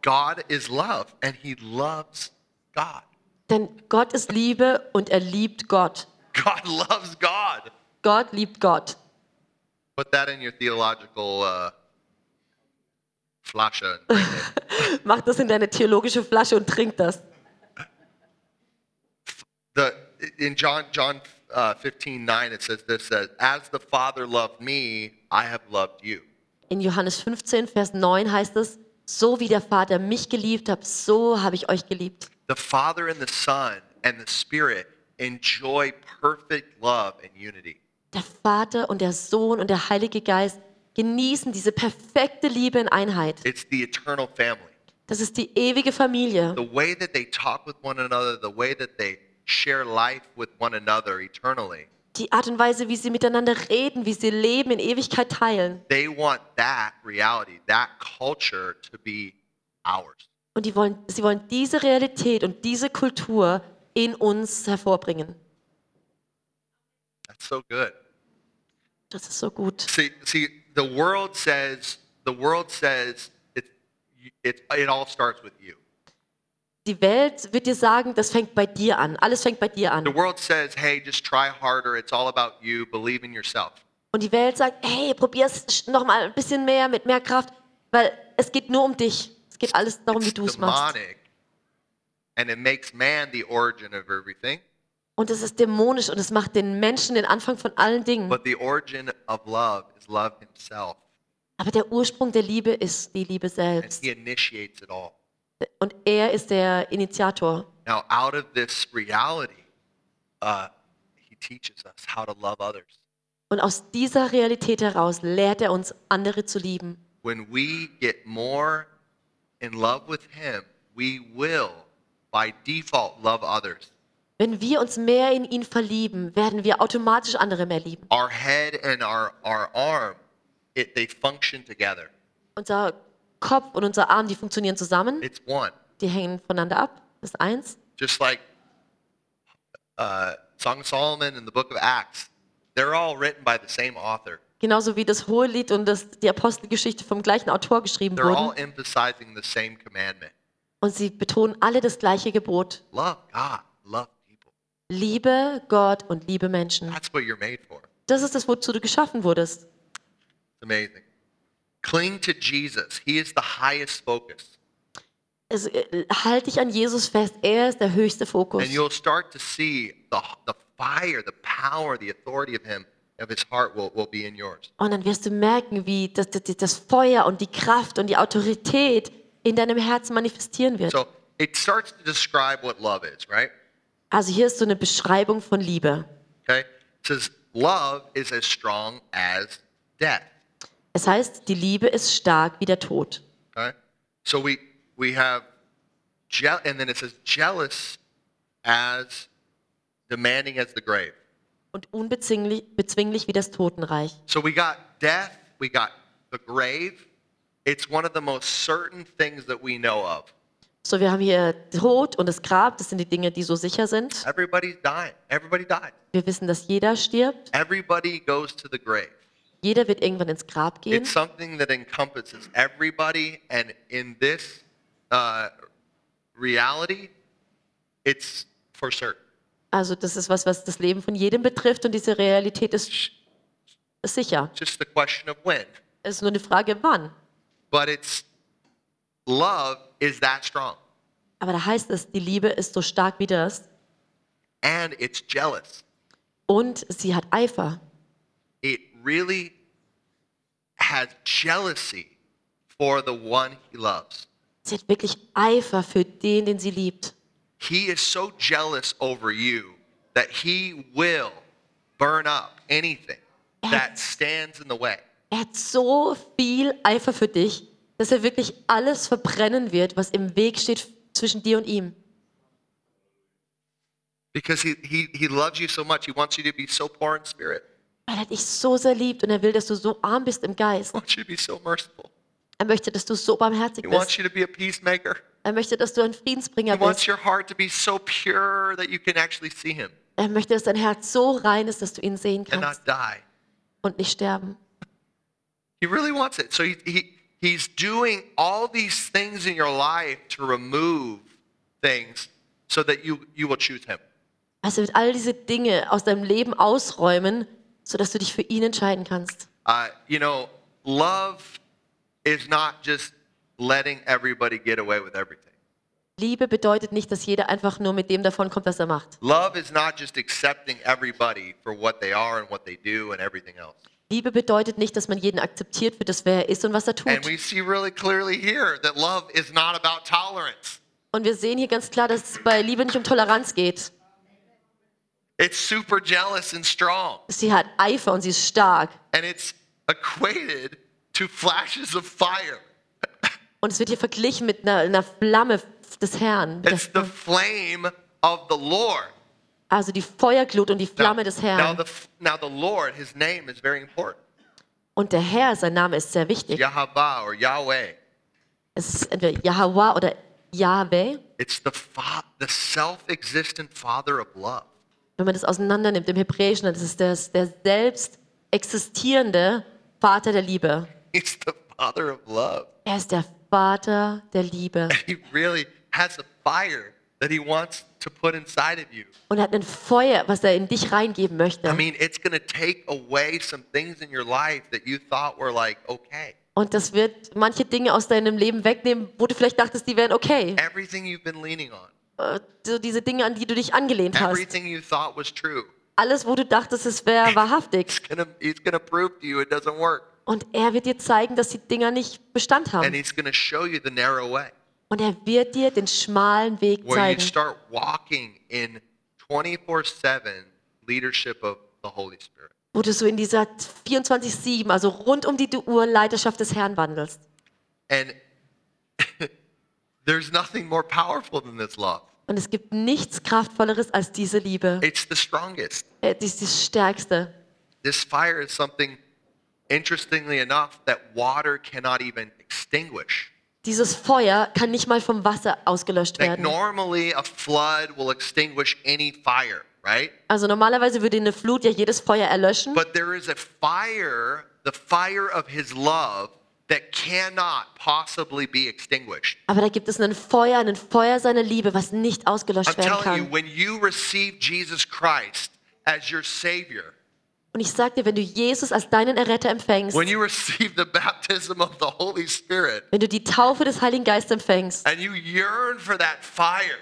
God is love, and He loves God. Denn Gott ist Liebe und er liebt Gott. God loves God. Gott liebt Gott. Put that in your theological uh, flasche. Mach das in deine theologische Flasche und trink das. the in John John uh, 15, 9, it says this says, As the Father loved me, I have loved you. In Johannes 15, Vers 9 heißt es, so wie der Vater mich geliebt hat, so habe ich euch geliebt. The Father and the Son and the Spirit enjoy perfect love and unity. Der Vater und der Sohn und der Heilige Geist genießen diese perfekte Liebe in Einheit. It's the eternal family. Das ist die ewige Familie. The way that they talk with one another, the way that they share life with one another eternally, Die Art und Weise, wie sie miteinander reden, wie sie Leben in Ewigkeit teilen. they want that reality, that culture to be ours. Und die wollen, sie wollen diese Realität und diese Kultur in uns hervorbringen. That's so good. Das ist so gut. See, see, the world says the world says it, it, it all starts with you. Die Welt wird dir sagen, das fängt bei dir an. Alles fängt bei dir The an. world says, hey, just try harder. It's all about you. Believe in yourself. Und die Welt sagt, hey, probier's noch mal ein bisschen mehr mit mehr Kraft. Weil es geht nur um dich. Es geht alles darum, wie It's du es machst. And it makes man the origin of everything. Und es ist dämonisch und es macht den Menschen den Anfang von allen Dingen. But the origin of love is love himself. Aber der Ursprung der Liebe ist die Liebe And selbst. he initiates it all. Und er ist der Initiator. Now, out of this reality, uh, he teaches us how to love others. Und aus dieser Realität heraus lehrt er uns, andere zu lieben. When we get more in love with him, we will, by default, love others. Wenn wir uns mehr in ihn verlieben, werden wir automatisch andere mehr lieben. Our head and our, our arm, it, they function together. Unser Kopf und unser Arm, die funktionieren zusammen, It's one. die hängen voneinander ab. Das ist eins. Just like uh, Song of Solomon and the book of Acts, they're all written by the same author. Genauso wie das Hohelied und das, die Apostelgeschichte vom gleichen Autor geschrieben They're all wurden. emphasizing the same commandment. Und sie betonen alle das gleiche Gebot. Love God, love. Liebe Gott und liebe Menschen. That's what you're made for. Das ist das, wozu du geschaffen wurdest. It's amazing. Cling to Jesus. He is the highest focus. Es, äh, halt dich an Jesus fest. Er ist der höchste Fokus. And you'll start to see the, the fire, the power, the authority of him, of his heart will, will be in yours. Und dann wirst du merken, wie das, das, das Feuer und die Kraft und die Autorität in deinem Herzen manifestieren wird. So it starts to describe what love is, right? Also hier ist so eine Beschreibung von Liebe. Okay? It says, love is as strong as death. Es heißt, die Liebe ist stark wie der Tod. Okay? So we we have and then it says jealous as demanding as the grave. Und unbezwinglich bezwinglich wie das Totenreich. So we got death, we got the grave. It's one of the most certain things that we know of. So, wir haben hier Tod und das Grab. Das sind die Dinge, die so sicher sind. Everybody's dying. Everybody dies. Wir wissen, dass jeder stirbt. Everybody goes to the grave. Jeder wird irgendwann ins Grab gehen. It's something that encompasses everybody, and in this uh, reality, it's for certain. Also das ist was, was das Leben von jedem betrifft und diese Realität ist, sicher. Just the question of when. Es ist nur eine Frage, wann. But it's love is that strong, Aber da heißt es, die Liebe ist so stark wie das and it's jealous. und sie hat Eifer. It really has jealousy for the one he loves. Sie hat wirklich Eifer für den, den sie liebt. He is so jealous over you that he will burn up anything that stands in the way. Er hat so viel Eifer für dich, dass er wirklich alles verbrennen wird, was im Weg steht zwischen dir und ihm. Because he, he, he loves you so much. He wants you to be so poor in spirit. Weil er dich so sehr liebt und er will, dass du so arm bist im Geist. He wants you to be so merciful. Er möchte, dass du so barmherzig He wants bist. you to be a peacemaker. Er möchte, dass du ein Friedensbringer He wants bist. your heart to be so pure that you can actually see him Er möchte, dass dein Herz so rein ist, dass du ihn sehen and not kannst die. und nicht sterben. He really wants it. So he, he, he's doing all these things in your life to remove things so that you, you will choose him. Also wird all diese Dinge aus deinem Leben ausräumen, sodass du dich für ihn entscheiden kannst. Uh, you know, love is not just letting everybody get away with everything. Liebe bedeutet nicht, dass jeder einfach nur mit dem davonkommt, was er macht. Love is not just accepting everybody for what they are and what they do and everything else. Liebe bedeutet nicht, dass man jeden akzeptiert für das, wer er ist und was er And tut. we see really clearly here that love is not about tolerance. Und wir sehen hier ganz klar, dass es bei Liebe nicht um Toleranz geht. It's super jealous and strong. Sie hat Eifer und sie ist stark. And it's equated to flashes of fire. Und es wird hier verglichen mit einer, einer Flamme des Herrn. It's the flame of the Lord. Also die Feuerglut und die Now, Flamme des now, Herrn. the, now the Lord, his name is very important. Und der Herr, sein Name ist sehr wichtig. Yahweh or Yahweh. Es ist entweder Yahweh oder Yahweh. It's the, the self-existent father of love. Wenn man das auseinander nimmt im Hebräischen, dann ist es der, der selbst existierende Vater der Liebe. He's the father of love. Er ist der Vater der Liebe. He really has a fire that he wants to put inside of you. Und hat ein Feuer, was er in dich reingeben möchte. I mean, it's going to take away some things in your life that you thought were like okay. Und das wird manche Dinge aus deinem Leben wegnehmen, wo du vielleicht dachtest, die wären okay. Everything you've been leaning on, Äh, So diese Dinge, an die du dich angelehnt hast. everything you thought was true, Alles, wo du dachtest, es wäre wahrhaftig. he's gonna, he's gonna prove to you it doesn't work. Und er wird dir zeigen, dass die Dinger nicht Bestand And haben. he's gonna show you the narrow way Und er wird dir den schmalen Weg where you zeigen, start walking in 24 7 leadership of the Holy Spirit. wo du so in dieser 24-7, also rund um die Uhr Leiterschaft des Herrn wandelst. And there's nothing more powerful than this love. Und es gibt nichts Kraftvolleres als diese Liebe. It's the strongest. Äh, Die ist das Stärkste. This fire is something, interestingly enough, that water cannot even extinguish. Dieses Feuer kann nicht mal vom Wasser ausgelöscht werden. normally, a flood will extinguish any fire, right? Also normalerweise würde eine Flut ja jedes Feuer erlöschen. But there is a fire, the fire of his love, that cannot possibly be extinguished. Aber da gibt es ein Feuer, ein Feuer seiner Liebe, was nicht I'm ausgelöscht werden telling you, kann. when you receive Jesus Christ as your Savior, Und ich sag dir, wenn du Jesus als deinen Erretter empfängst, when you receive the baptism of the Holy Spirit, wenn du die Taufe des Heiligen Geistes empfängst and you yearn for that fire,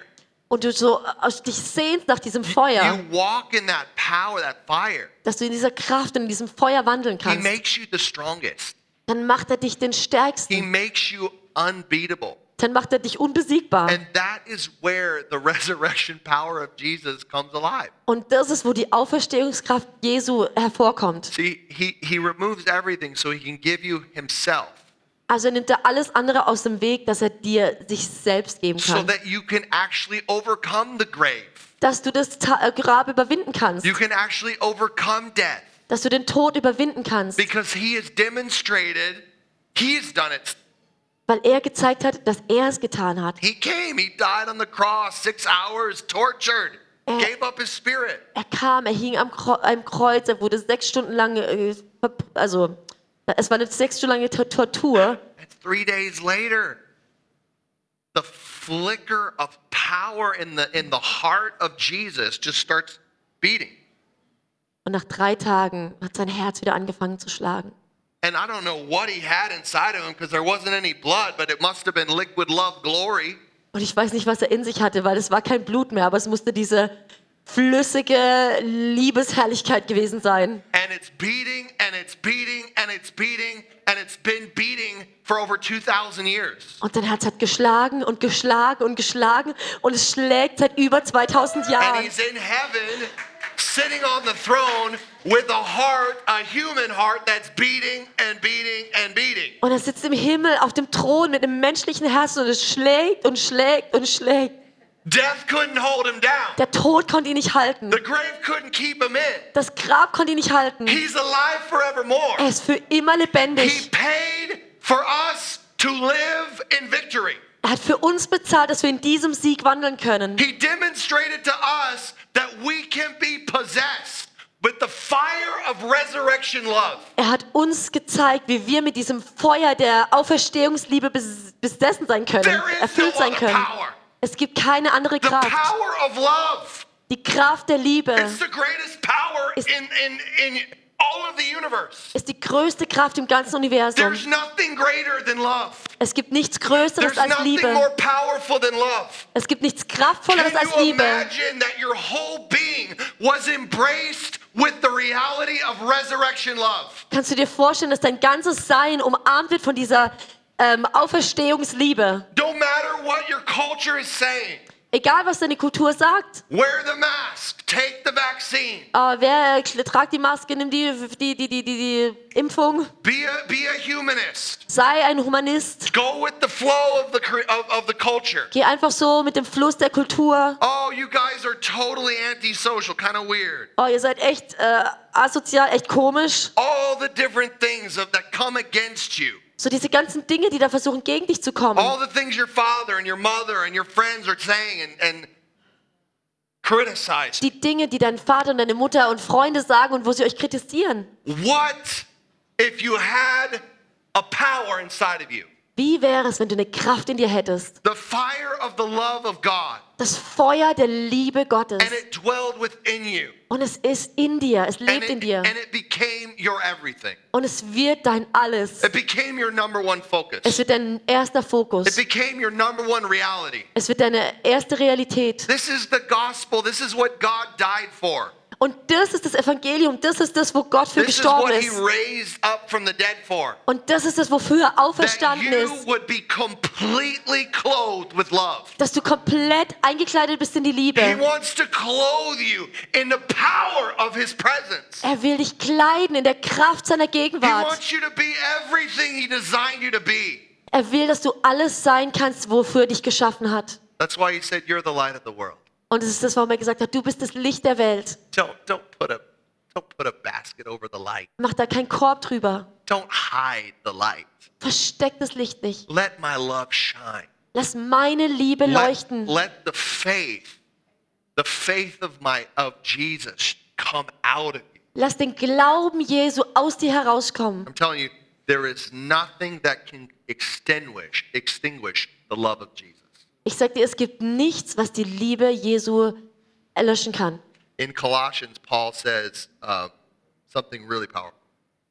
und du so dich sehnst nach diesem Feuer, you walk in that power, that fire. dass du in dieser Kraft und in diesem Feuer wandeln He kannst, makes you the strongest. dann macht er dich den He Stärksten. makes you unbeatable. Dann macht er dich unbesiegbar. And that is where the resurrection power of Jesus comes alive. Und das ist, wo die Auferstehungskraft Jesu hervorkommt. See, he, he removes everything so he can give you himself. Also nimmt er alles andere aus dem Weg, dass er dir sich selbst geben So kann. that you can actually overcome the grave. Dass du das äh, Grab überwinden kannst. You can actually overcome death. Dass du den Tod überwinden kannst. Because he has demonstrated, he has done it. Weil er gezeigt hat, dass er es getan hat. He came, he died on the cross, six hours, tortured, Er- gave up his spirit. Er kam, er hing am Kreuz, er wurde sechs Stunden lang, äh, also es war eine sechs Stunden lange Tor- Tortur. And three days later, the flicker of power in the in the heart of Jesus just starts beating. Und nach drei Tagen hat sein Herz wieder angefangen zu schlagen. And I don't know what he had inside of him because there wasn't any blood, but it must have been liquid love glory. Und ich weiß nicht, was er in sich hatte, weil es war kein Blut mehr, aber es musste diese flüssige Liebesherrlichkeit gewesen sein. And it's beating and it's beating and it's beating and it's been beating for over 2,000 years. Und sein Herz hat geschlagen und geschlagen und geschlagen und es schlägt seit über 2000 And Jahren. he's in heaven, sitting on the throne with a heart, a human heart that's beating and beating and beating. Und er sitzt im Himmel auf dem Thron mit einem menschlichen Herzen und es schlägt und schlägt und schlägt. Death couldn't hold him down. Der Tod konnte ihn nicht halten. The grave couldn't keep him in. Das Grab konnte ihn nicht halten. He's alive forevermore. Er ist für immer He lebendig. paid for us to live in victory. Er hat für uns bezahlt, dass wir in diesem Sieg wandeln können. He demonstrated to us that we can be possessed with the fire of resurrection love. Er hat uns gezeigt, wie wir mit diesem Feuer der Auferstehungsliebe bes- besessen sein können, erfüllt sein können. Es gibt keine andere The Kraft. power of love. Die Kraft der Liebe It's ist die größte Kraft im ganzen Universum. There's nothing greater than love. Es gibt nichts Größeres There's als Liebe. more powerful than love. Es gibt nichts Kraftvolleres als Liebe. imagine that your whole being was embraced with the reality of resurrection love? Kannst du dir vorstellen, dass dein ganzes Sein umarmt wird von dieser ähm, Auferstehungsliebe? No matter what your culture is saying, Egal, was deine Kultur sagt. wear the mask, take the vaccine, Äh, wer tragt die Maske, nimm die, die, die, die, die, die Impfung. be a, be a humanist. Sei ein Humanist. Go with the flow of the, of, of the culture. Geh einfach so mit dem Fluss der Kultur. Oh, you guys are totally antisocial, kind of weird. Oh, ihr seid echt äh, asozial, echt komisch. All the different things of, that come against you. So diese ganzen Dinge, die da versuchen, gegen dich zu kommen. All the things your father and your mother and your friends are saying and, and criticize. Die Dinge, die dein Vater und deine Mutter und Freunde sagen und wo sie euch kritisieren. What if you had a power inside of you Wie wäre es, wenn du eine Kraft in dir hättest? the fire of the love of God, Das Feuer der Liebe Gottes. and it dwelled within you, Und es ist in dir, es and lebt in it, dir. and it became your everything. Und es wird dein Alles. It became your number one focus. Es wird dein erster Fokus. It became your number one reality. Es wird deine erste Realität. This is the gospel. This is what God died for. Und das ist das Evangelium. Das ist das, wo Gott für This is gestorben ist. raised up from the dead for. Und das ist das, wofür er auferstanden ist. would be completely clothed with love. Dass du komplett eingekleidet bist in die He Liebe. wants to clothe you in the power of His presence. Er will dich kleiden in der Kraft seiner Gegenwart. Er will, dass du alles sein kannst, wofür er dich geschaffen hat. That's why He said, You're the light of the world. Und es ist das, warum er gesagt hat, du bist das Licht der Welt. Don't, don't, put a, don't put a basket over the light. Mach da keinen Korb drüber. Don't hide the light. Versteck das Licht nicht. Let my love shine. Lass meine Liebe Let, leuchten. let the faith, the faith of my of Jesus come out of you. Lass den Glauben Jesu aus dir herauskommen. I'm telling you, there is nothing that can extinguish extinguish the love of Jesus. Ich sag dir, es gibt nichts, was die Liebe Jesu erlöschen kann. In Colossians, Paul says um, something really powerful.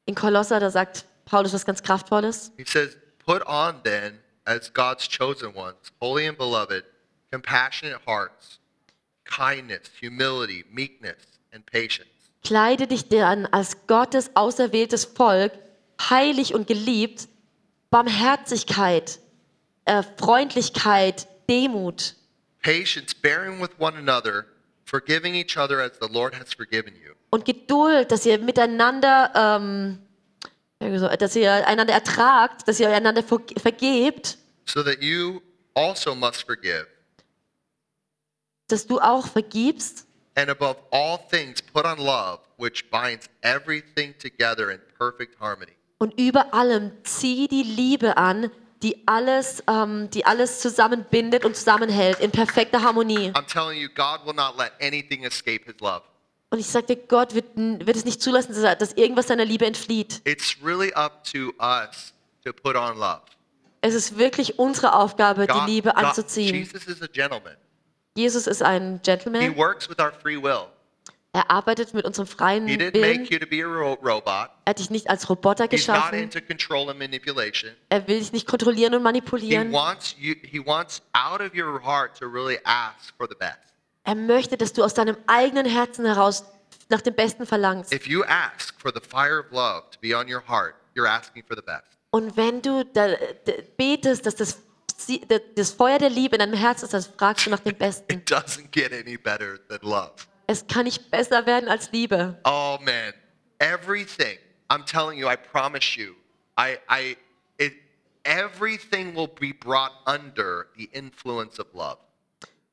In Kolosser, da sagt Paulus was ganz Kraftvolles. He says, "Put on then, as God's chosen ones, holy and beloved, compassionate hearts, kindness, humility, meekness, and patience." Kleide dich an als Gottes auserwähltes Volk, heilig und geliebt, Barmherzigkeit, äh, Freundlichkeit, Demut, Patience, bearing with one another, forgiving each other as the Lord has forgiven you. und Geduld, dass ihr miteinander, ähm, so, dass ihr einander ertragt, dass ihr einander ver vergebt, so that you also must forgive. dass du auch vergibst. And above all things, put on love, which binds everything together in perfect harmony. Und über allem zieh die Liebe an, die alles, ähm, die alles zusammenbindet und zusammenhält in perfekter Harmonie. I'm telling you, God will not let anything escape his love. Und ich sagte, Gott wird, wird es nicht zulassen, dass irgendwas seiner Liebe entflieht. It's really up to us to put on love. Es ist wirklich unsere Aufgabe, die God- Liebe God- anzuziehen. Jesus is a gentleman. Jesus ist ein He Gentleman. works with our free will. Er arbeitet mit unserem freien Willen. robot. Er hat dich nicht als Roboter geschaffen. Er will dich nicht kontrollieren und manipulieren. you really. Er möchte, dass du aus deinem eigenen Herzen heraus nach dem Besten verlangst. If you ask for the fire of love to be on your heart, you're asking for the best. Und wenn du da, d- betest, dass das, das Feuer der Liebe in deinem Herzen ist, dann fragst du nach dem Besten. It doesn't get any better than love. Es kann nicht besser werden als Liebe. Oh man, everything. I'm telling you, I promise you, I I it everything will be brought under the influence of love.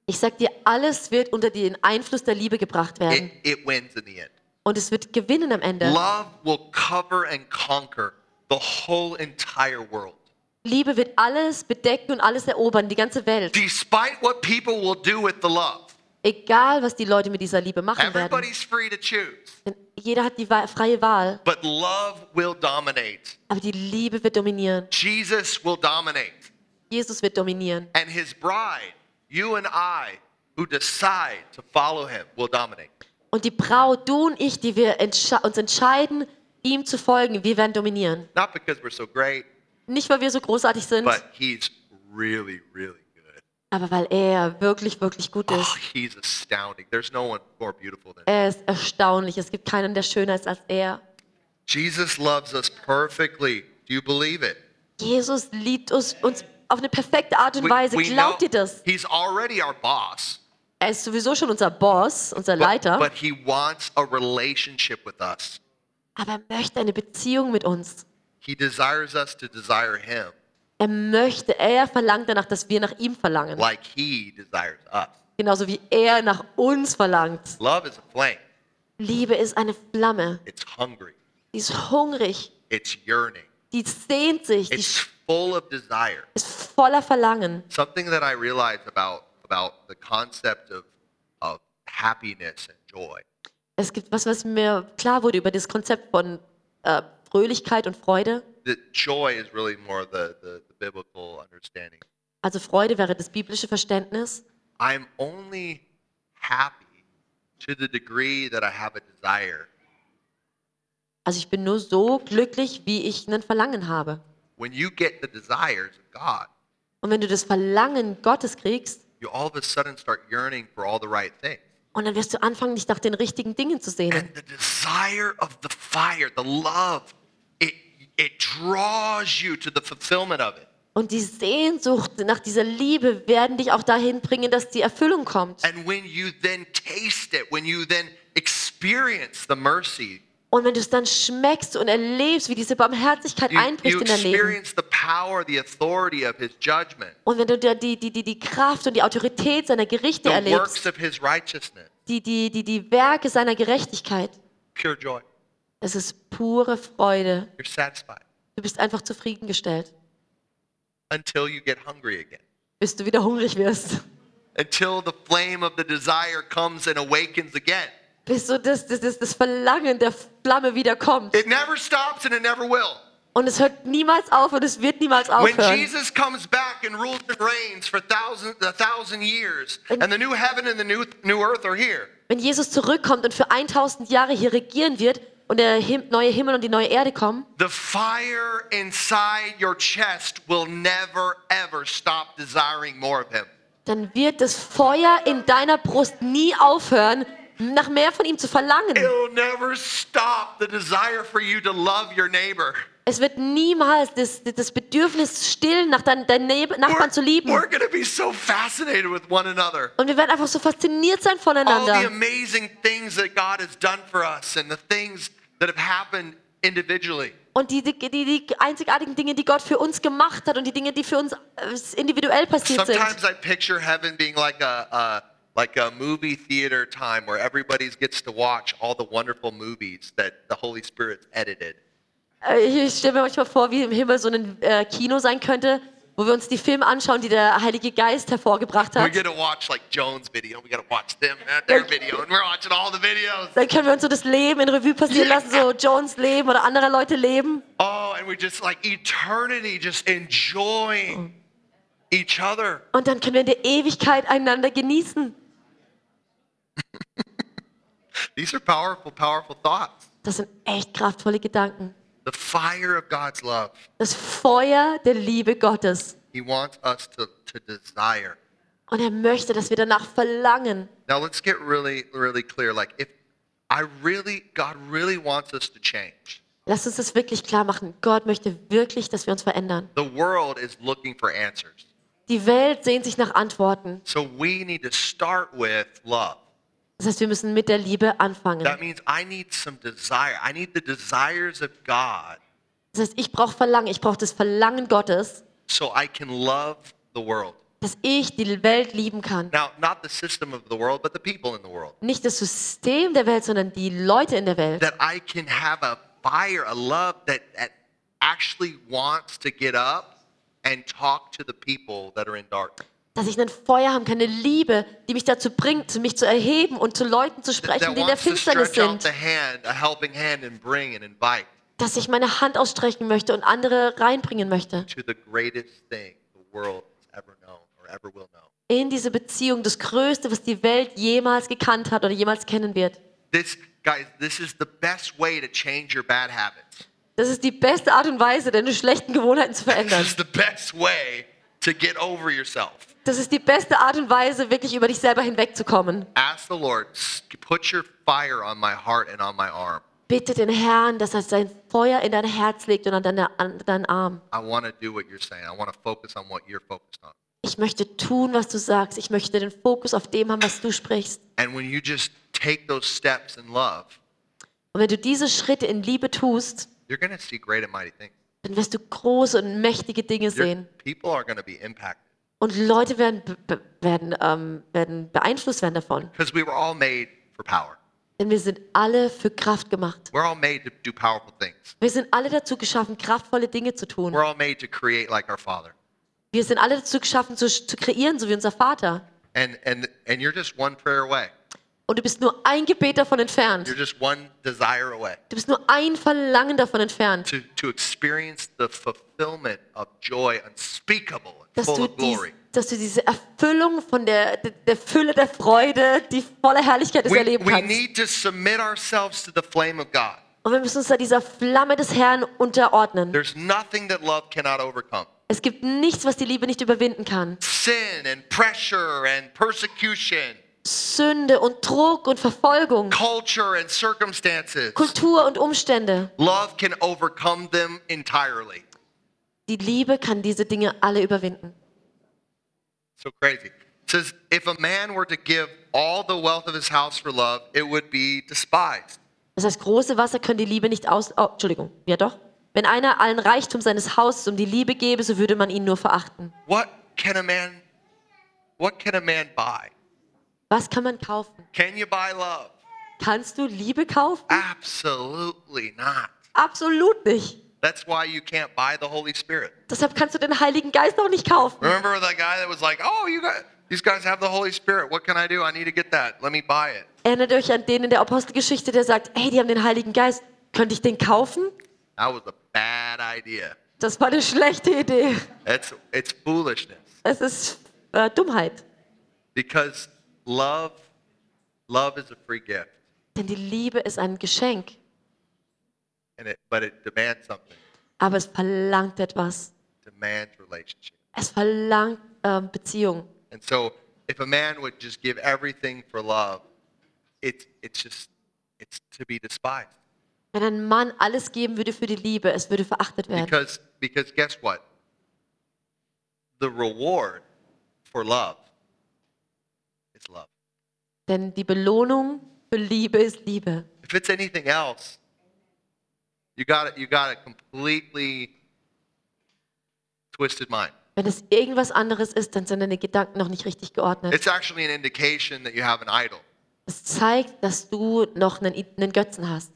Ich sag dir, alles wird unter den Einfluss der Liebe gebracht It, werden. it wins in the end. Und es wird gewinnen am Ende. Love will cover and conquer the whole entire world. Liebe wird alles bedecken und alles erobern, die ganze Welt. Despite what people will do with the love. Egal, was die Leute mit dieser Liebe machen werden. Everybody's free to choose. Denn jeder hat die freie Wahl. But love will dominate. Aber die Liebe wird dominieren. Jesus will dominate. Jesus wird dominieren. And his bride, you and I, who decide to follow him, will dominate. Und die Braut, du und ich, die wir entsche uns entscheiden, ihm zu folgen, wir werden dominieren. Not because we're so great, Nicht, weil wir so großartig sind, but he's really, really. Aber weil er wirklich, wirklich gut Oh, ist. he's astounding. There's no one more beautiful than him. Er ist erstaunlich. Es gibt keinen, der schöner ist als er. Jesus loves us perfectly. Do you believe it? Jesus liebt uns, uns auf eine perfekte Art und We- Weise. we know Glaubt ihr das? He's already our boss, Er ist sowieso schon unser Boss, unser but, Leiter. but he wants a relationship with us. aber er möchte eine Beziehung mit uns. He desires us to desire him Er möchte, er verlangt danach, dass wir nach ihm verlangen. like he desires us. Genauso wie er nach uns verlangt. Love is a flame. Liebe ist eine Flamme. It's hungry. Die ist hungrig. It's yearning. Die sehnt sich. Die It's full of desire. ist voller Verlangen. Something that I realized about about the concept of of happiness and joy Es gibt was, was mir klar wurde über das Konzept von äh, Fröhlichkeit und Freude. Really the, the, the. Also Freude wäre das biblische Verständnis. I'm only happy to the degree that I have a desire. Also ich bin nur so glücklich, wie ich ein Verlangen habe. When you get the desires of God, Und wenn du das Verlangen Gottes kriegst, you all of a sudden start yearning for all the right things. und dann wirst du anfangen, dich nach den richtigen Dingen zu sehnen. And the desire of the fire, the love, it, draws you to the fulfillment of it. Und die Sehnsucht nach dieser Liebe werden dich auch dahin bringen, dass die Erfüllung kommt. And when you then taste it, when you then experience the mercy, Und wenn du es dann schmeckst und erlebst, wie diese Barmherzigkeit you, einbricht you in dein Leben. the power, the Und wenn du die, die, die, die Kraft und die Autorität seiner Gerichte the erlebst, die, die, die, die Werke seiner Gerechtigkeit, pure joy. Es ist pure Freude. You're satisfied Du bist einfach zufriedengestellt, until you get hungry again. bis du wieder hungrig wirst. Until the flame of the desire comes and awakens again. Bis so das, das, das, das Verlangen der Flamme wieder kommt. It never stops and it never will. Und es hört niemals auf und es wird niemals When aufhören. Jesus comes back and rules and reigns for thousand, a thousand years, And- and the new heaven and the new, new earth are here, Wenn Jesus zurückkommt und für 1000 Jahre hier regieren wird und der Him neue Himmel und die neue Erde kommen, the fire inside your chest will never ever stop desiring more of Him. dann wird das Feuer in deiner Brust nie aufhören, nach mehr von ihm zu verlangen. It'll never stop the desire for you to love your neighbor. Es wird niemals das, das Bedürfnis stillen, nach deinen, deinen Nachbarn zu lieben. we're to be so fascinated with one another. Und wir werden einfach so fasziniert sein All the voneinander. amazing things that God has done for us and the things that have happened individually. Und die, die, die, einzigartigen Dinge, die Gott für uns gemacht hat und die Dinge, die für uns äh, individuell passiert sind. Sometimes I picture heaven being like a, a like a movie theater time where everybody gets to watch all the wonderful movies that the Holy Spirit's edited. Äh, Ich stelle mir manchmal vor, wie im Himmel so ein äh, Kino sein könnte, wo wir uns die Filme anschauen, die der Heilige Geist hervorgebracht hat. get to watch like Jones' video. We got to watch them their video, and we're watching all the videos. Dann können wir uns so das Leben in Revue passieren lassen, so Jones Leben oder anderer Leute Leben. Oh, and we just like eternity, just enjoying each other. Und dann können wir in der Ewigkeit einander genießen. These are powerful, powerful thoughts. Das sind echt kraftvolle Gedanken. The fire of God's love. Das Feuer der Liebe Gottes. He wants us to, to desire. Und er möchte, dass wir danach verlangen. Now let's get really, really clear. Like if I really, God really wants us to change. Lass uns das wirklich klar machen. Gott möchte wirklich, dass wir uns verändern. The world is looking for answers. Die Welt sehnt sich nach Antworten. So we need to start with love. Das heißt, wir müssen mit der Liebe anfangen. That means I need some desire. I need the desires of God Das heißt, ich brauche Verlangen. Ich brauche das Verlangen Gottes, so I can love the world. dass ich die Welt lieben kann. Now, not the system of the world, but the people in the world. Nicht das System der Welt, sondern die Leute in der Welt. That I can have a fire, a love that, that actually wants to get up and talk to the people that are in darkness. Dass ich ein Feuer haben kann, eine Liebe, die mich dazu bringt, mich zu erheben und zu Leuten zu sprechen, die in der Finsternis sind. Dass ich meine Hand ausstrecken möchte und andere reinbringen möchte. In diese Beziehung, das Größte, was die Welt jemals gekannt hat oder jemals kennen wird. This, guys, this is the best way to change your bad habits. Das ist die beste Art und Weise, deine schlechten Gewohnheiten zu This verändern. is the best way to get over yourself. Das ist die beste Art und Weise, wirklich über dich selber hinwegzukommen. Ask the Lord, "S- put your fire on my heart and on my arm. Bitte den Herrn, dass er sein Feuer in dein Herz legt und an, deine, an deinen Arm. I want to do what you're saying. I want to focus on what you're focused on. Ich möchte tun, was du sagst. Ich möchte den Fokus auf dem haben, was du sprichst. And when you just take those steps in love, Und wenn du diese Schritte in Liebe tust, you're going to see great and mighty things. dann wirst du große und mächtige Dinge Your- sehen. people are going to be impacted Und Leute werden, werden, ähm, werden beeinflusst werden davon. because we were all made for power. Denn wir sind alle für Kraft gemacht. We're all made to do powerful things. Wir sind alle dazu geschaffen, kraftvolle Dinge zu tun. We're all made to create like our Father. Wir sind alle dazu geschaffen, zu, zu kreieren, so wie unser Vater. And, and, and you're just one prayer away. Und du bist nur ein Gebet davon entfernt. You're just one desire away Du bist nur ein Verlangen davon entfernt, to, to experience the fulfillment of joy unspeakable dass du, dies, dass du diese Erfüllung von der, der, der Fülle der Freude, die volle Herrlichkeit des We, erleben we kannst. need to submit ourselves to the flame of God. Und wir müssen uns da dieser Flamme des Herrn unterordnen. There's nothing that love cannot overcome. Es gibt nichts, was die Liebe nicht überwinden kann. Sin and pressure and persecution, Sünde und Druck und Verfolgung, culture and circumstances. Kultur und Umstände. Love can overcome them entirely. Die Liebe kann diese Dinge alle überwinden. So crazy. It says, if a man were to give all the wealth of his house for love, it would be despised. Das heißt, große Wasser können die Liebe nicht aus... Oh, Entschuldigung, ja doch. Wenn einer allen Reichtum seines Hauses um die Liebe gäbe, so würde man ihn nur verachten. What can a man what can a man buy? Was kann man kaufen? Can you buy love? Kannst du Liebe kaufen? Absolutely not. Absolut nicht. That's why you can't buy the Holy Spirit. Deshalb kannst du den Heiligen Geist auch nicht kaufen. Remember that guy that was like, "Oh, you got these guys have the Holy Spirit. What can I do? I need to get that. Let me buy it." Erinnert euch an den in der Apostelgeschichte, der sagt, hey, die haben den Heiligen Geist. Könnte ich den kaufen? That was a bad idea. Das war eine schlechte Idee. It's it's foolishness Es ist äh, Dummheit. because love love is a free gift Denn die Liebe ist ein Geschenk, and it but it demands something. aber es verlangt etwas. Demands relationship. Es verlangt ähm, Beziehung. And so if a man would just give everything for love, it's it's just it's to be despised. Wenn ein Mann alles geben würde für die Liebe, es würde verachtet werden. Because because guess what? The reward for love is love. Denn die Belohnung für Liebe ist Liebe. If it's anything else, you got you got a completely twisted mind. Wenn es irgendwas anderes ist, dann sind deine Gedanken noch nicht richtig geordnet. It's actually an indication that you have an idol. Es zeigt, dass du noch einen, einen Götzen hast.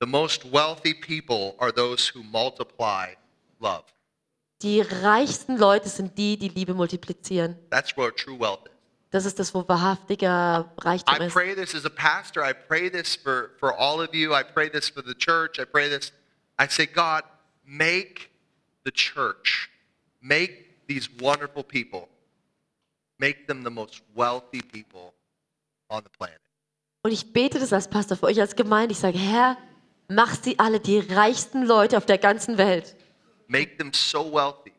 The most wealthy people are those who multiply love. Die reichsten Leute sind die, die Liebe multiplizieren. That's where true wealth is. Das ist das, wo wahrhaftiger Reichtum I ist. pray this as a pastor. I pray this for, for all of you. I pray this for the church. I pray this. I say, God, make the church, make these wonderful people, make them the most wealthy people on the planet. Und ich bete das als Pastor für euch als Gemeinde. Ich sage, Herr, mach sie alle die reichsten Leute auf der ganzen Welt. Make them so wealthy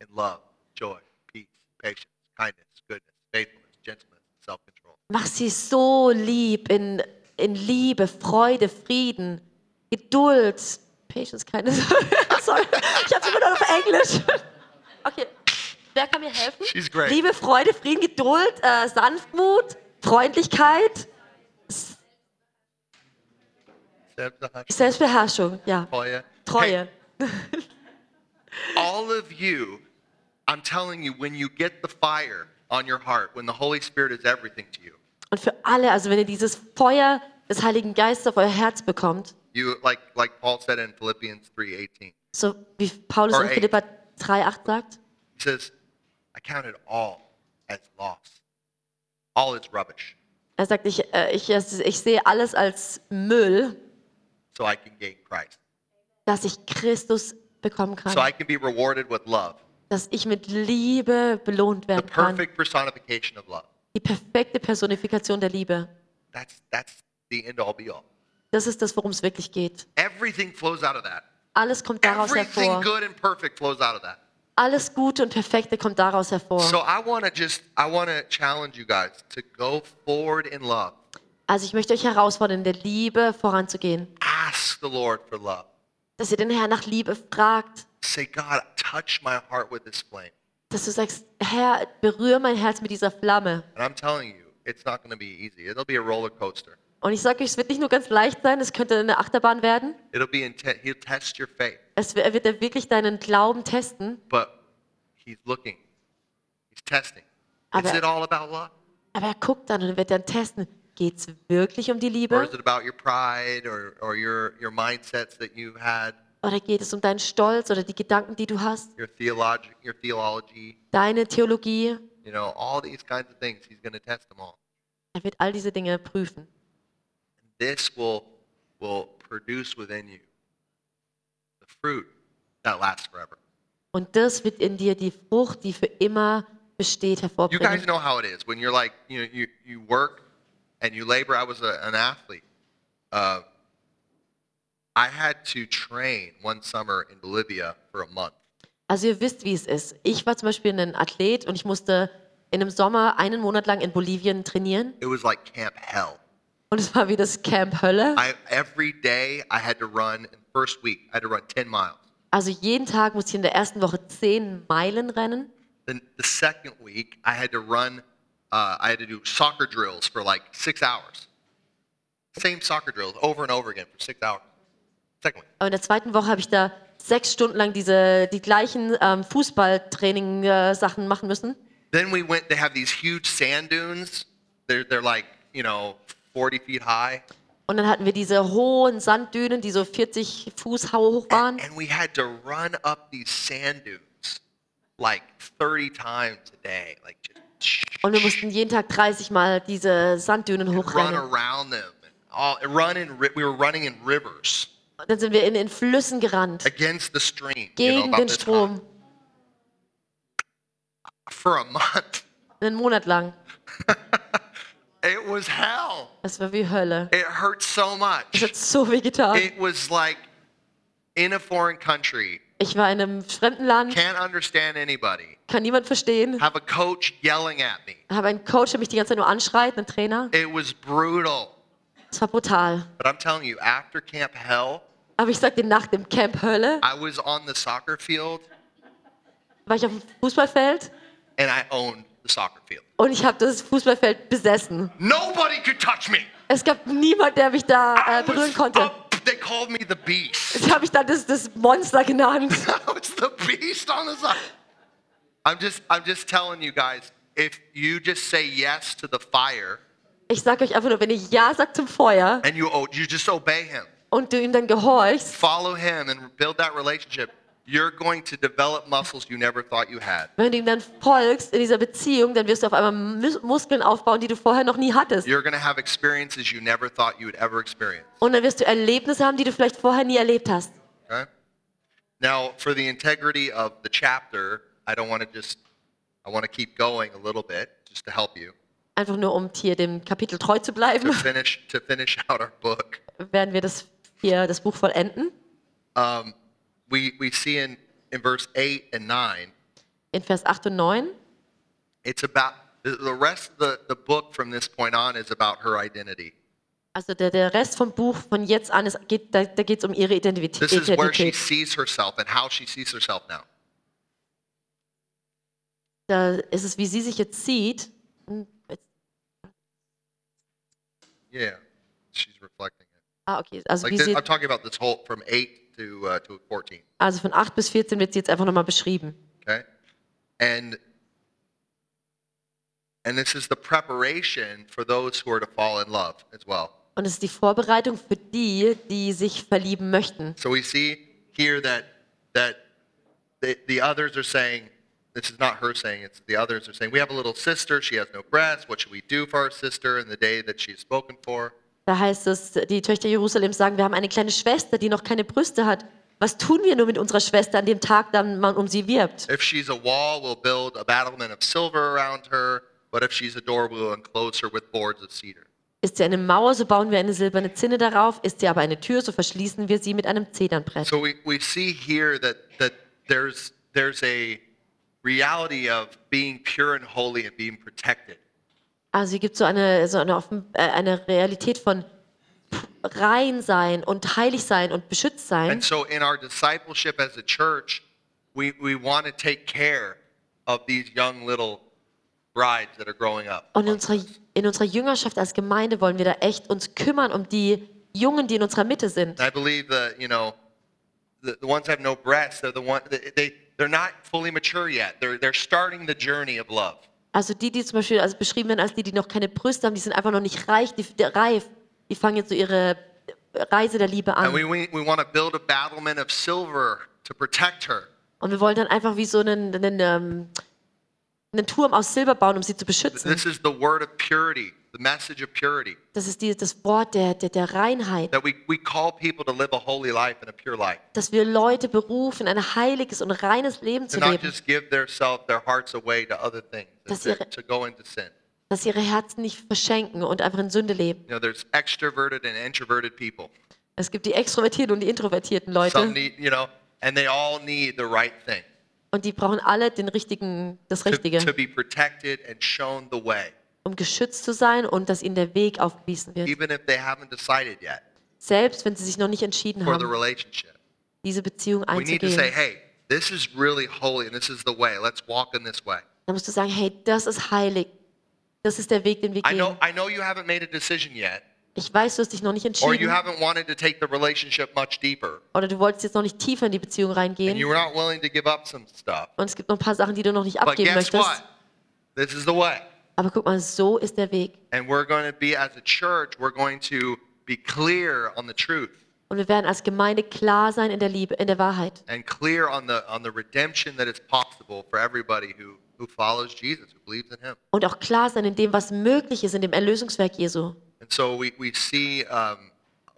in love, joy, peace, patience, kindness, Mach sie so lieb in, in Liebe, Freude, Frieden, Geduld, Patience, Kindness. Sorry, ich habe immer noch auf Englisch. Okay, wer kann mir helfen? She's great. Liebe, Freude, Frieden, Geduld, äh, Sanftmut, Freundlichkeit, Selbstbeherrschung, ja, Treue. Treue. Hey, all of you, I'm telling you, when you get the fire on your heart, when the Holy Spirit is everything to you, Und für alle, also wenn ihr dieses Feuer des Heiligen Geistes auf euer Herz bekommt, you like like Paul said in Philippians 3:18. so wie Paulus Or in. Philippa 3,8 sagt, He says, I count it all as loss. All is rubbish, er sagt, ich, äh, ich, ich sehe alles als Müll, so I can gain Christ. dass ich Christus bekommen kann. So I can be rewarded with love. Dass ich mit Liebe belohnt The werden kann. perfect personification of love. Die perfekte Personifikation der Liebe. That's that's the end all be all. Das ist das, worum es wirklich geht. Everything flows out of that. Alles kommt daraus Everything hervor. good and perfect flows out of that. Alles Gute und Perfekte kommt daraus hervor. So I want to just I want to challenge you guys to go forward in love. Also ich möchte euch herausfordern, in der Liebe voranzugehen. Ask the Lord for love. Dass ihr den Herrn nach Liebe fragt. Say, God, touch my heart with this flame. Dass du sagst, Herr, berühre mein Herz mit dieser Flamme. And I'm telling you, it's not going to be easy. It'll be a roller coaster. Und ich sage euch, es wird nicht nur ganz leicht sein, es könnte eine Achterbahn werden. It'll be. He'll test your faith, Es wird, er wird er wirklich deinen Glauben testen. but he's looking. He's testing. Aber- Is it all about love? Aber er guckt dann und wird dann testen, geht es wirklich um die Or Liebe? is it about your pride or, or your, your mindsets that you've had, Oder geht es um deinen Stolz oder die Gedanken, die du hast? your theology, your theology, Deine Theologie? you know, all these kinds of things. He's going to test them all. Er wird all diese Dinge prüfen. This will will produce within you the fruit that lasts forever. Und das wird in dir die Frucht, die für immer besteht, You guys hervorbringen. know how it is when you're like you know you you work and you labor. I was a, an athlete. Uh, I had to train one summer in Bolivia for a month. Also ihr wisst, wie es ist. Ich war zum Beispiel ein Athlet und ich musste in einem Sommer einen Monat lang in Bolivien trainieren. It was like camp hell. Und es war wie das Camp Hölle. I every day I had to run. In the first week, I had to run 10 miles. Also jeden Tag musste ich in der ersten Woche zehn Meilen rennen. Then the second week, I had to run. Uh, I had to do soccer drills for like six hours. Same soccer drills over and over again for six hours. Week. Aber in der zweiten Woche habe ich da sechs Stunden lang diese, die gleichen ähm, Fußballtraining-Sachen machen müssen. Then we went. They have these huge sand dunes. They're they're like you know 40 feet high, Und dann hatten wir diese hohen Sanddünen, die so 40 Fuß hoch waren. and we had to run up these sand dunes like 30 times a day, like just Und wir mussten jeden Tag 30 Mal diese Sanddünen run hochrennen. around them. And all, run in. We were running in rivers Und dann sind wir in den Flüssen gerannt, against the stream. You know, gegen den. Strom, for a month. einen Monat lang. It was hell. Das war wie Hölle. It hurt so Es much. hat so weh getan. It was like in a foreign country, Ich war in einem fremden Land, can't understand anybody. kann niemand verstehen. Have a coach yelling at me. Habe einen Coach, der mich die ganze Zeit nur anschreit, einen Trainer. It was brutal. Es war brutal. But I'm telling you, after Camp Hell, Aber ich sag dir, nach dem Camp Hölle I was on the soccer field war ich auf dem Fußballfeld and I owned the soccer field. und ich habe das Fußballfeld besessen. Nobody could touch me. Es gab niemand, der mich da I äh, berühren was konnte. they called me the beast. Das habe ich dann das, das Monster genannt. I was the beast on the side. I'm just I'm just telling you guys, if you just say yes to the fire Ich sage euch einfach nur, wenn ihr Ja sagt zum Feuer and you you just obey him, und du ihm dann gehorchst follow him and build that relationship, you're going to develop muscles you never thought you had. Wenn du ihm dann folgst in dieser Beziehung, dann wirst du auf einmal Mus Muskeln aufbauen, die du vorher noch nie hattest. You're going to have experiences you never thought you would ever experience. Und dann wirst du Erlebnisse haben, die du vielleicht vorher nie erlebt hast. Okay? Now, for the integrity of the chapter, I don't want to just I want to keep going a little bit just to help you Einfach nur, um hier dem Kapitel treu zu bleiben, to finish to finish out our book. werden wir das hier das Buch vollenden. Um, we we see in in verse 8 and 9 In Vers 8 und 9. it's about the, the rest of the, the book from this point on is about her identity. Also der, der Rest vom Buch von jetzt an, es geht, da, da geht es um ihre Identität. This is where she sees herself and how she sees herself now. Da ist es, wie sie sich jetzt sieht. Yeah, she's reflecting it. Ah, okay. Also, Like wie this, sie, I'm talking about this whole from 8 to uh, to 14. also von 8 bis 14 wird sie jetzt einfach nochmal beschrieben. Okay, and and this is the preparation for those who are to fall in love as well. Und es ist die Vorbereitung für die, die sich verlieben möchten. So we see here that that the, the others are saying, this is not her saying, it's the others are saying, we have a little sister, she has no breasts. What should we do for our sister in the day that she is spoken for? Da heißt es, die Töchter Jerusalems sagen, wir haben eine kleine Schwester, die noch keine Brüste hat. Was tun wir nur mit unserer Schwester an dem Tag, dann man um sie wirbt? If she's a wall, we'll build a battlement of silver around her. But if she's a door, we'll enclose her with boards of cedar. Ist sie eine Mauer, so bauen wir eine silberne Zinne darauf. Ist sie aber eine Tür, so verschließen wir sie mit einem Zedernbrett. So we, we see here that, that there's, there's a reality of being pure and holy and being protected. Also hier gibt es so eine, so eine, offen, äh, eine Realität von rein sein und heilig sein und beschützt sein. And so in our discipleship as a church, we, we want to take care of these young little brides that are growing up. Und in unserer, in unserer Jüngerschaft als Gemeinde wollen wir da echt uns kümmern um die Jungen, die in unserer Mitte sind. I believe that, you know, the, the ones that have no breasts, they're the one, they, they, they're not fully mature yet. They're, they're starting the journey of love. Also die, die zum Beispiel also beschrieben werden als die, die noch keine Brüste haben, die sind einfach noch nicht reich, die, die, reif. Die fangen jetzt so ihre Reise der Liebe And an. we, we, we want to build a battlement of silver to protect her. Und wir wollen dann einfach wie so einen, einen, ähm, einen Turm aus Silber bauen, um sie zu beschützen. This is the word of purity, the message of purity. Das ist die, das Wort der, der, der Reinheit. That we, we call people to live a holy life and a pure life. Dass wir Leute berufen, ein heiliges und reines Leben zu To not leben. just give their self, their hearts away to other things, Dass to, ihre- to go into sin. Dass ihre Herzen nicht verschenken und einfach in Sünde leben. You know, there's extroverted and introverted people. Es gibt die extrovertierten und die introvertierten Some Leute. need, you know, and they all need the right thing Und die brauchen alle den richtigen, das to, Richtige, to be protected and shown the way, um geschützt zu sein und dass ihnen der Weg aufgewiesen wird. even if they haven't decided yet Selbst wenn sie sich noch nicht entschieden haben, relationship. diese Beziehung einzugehen. hey, really. Dann musst du sagen, hey, das ist heilig. Das ist der Weg, den wir I know, gehen. I know you haven't made a decision yet, Ich weiß, du hast dich noch nicht entschieden oder du wolltest jetzt noch nicht tiefer in die Beziehung and reingehen you were not willing to give up some stuff. und es gibt noch ein paar Sachen, die du noch nicht abgeben möchtest. What? This is the way. Aber guck mal, so ist der Weg. And we're going to be, as a church, we're going to be clear on the truth Und wir werden als Gemeinde klar sein in der Liebe, in der Wahrheit. and clear on the on the redemption that is possible for everybody who who follows Jesus, who believes in Him. Und auch klar sein in dem, was möglich ist in dem Erlösungswerk Jesu. And so we we see um,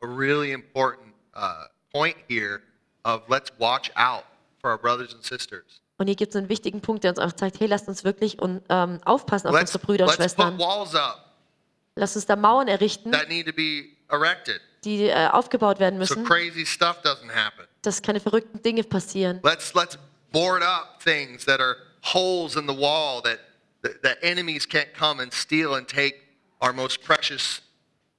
a really important uh, point here of let's watch out for our brothers and sisters. Und hier gibt es einen wichtigen Punkt, der uns auch zeigt, hey, lasst uns wirklich und, ähm, aufpassen auf Let's unsere Brüder und Schwestern. Lasst uns da Mauern errichten, die äh, aufgebaut werden so müssen, crazy stuff doesn't happen. dass keine verrückten Dinge passieren. Let's let's board up things that are holes in the wall that that, that enemies can't come and steal and take our most precious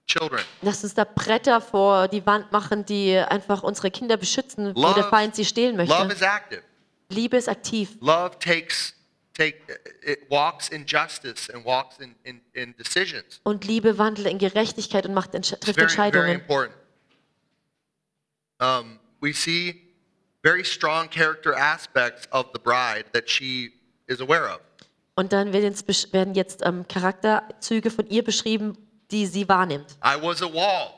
children. Lasst uns da Bretter vor die Wand machen, die einfach unsere Kinder beschützen, wo Love- der Feind sie stehlen Love möchte. is active. Liebe ist aktiv. Love takes take it walks in justice and walks in, in, in decisions. Und Liebe wandelt in Gerechtigkeit und macht trifft very, very Entscheidungen. important. Um, we see very strong character aspects of the bride that she is aware of. Und dann werden jetzt, besch- werden jetzt ähm, Charakterzüge von ihr beschrieben, die sie wahrnimmt. I was a wall.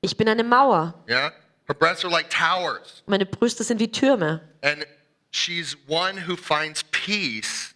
Ich bin eine Mauer. Yeah? Her breasts are like towers. Meine Brüste sind wie Türme. And she's one who finds peace.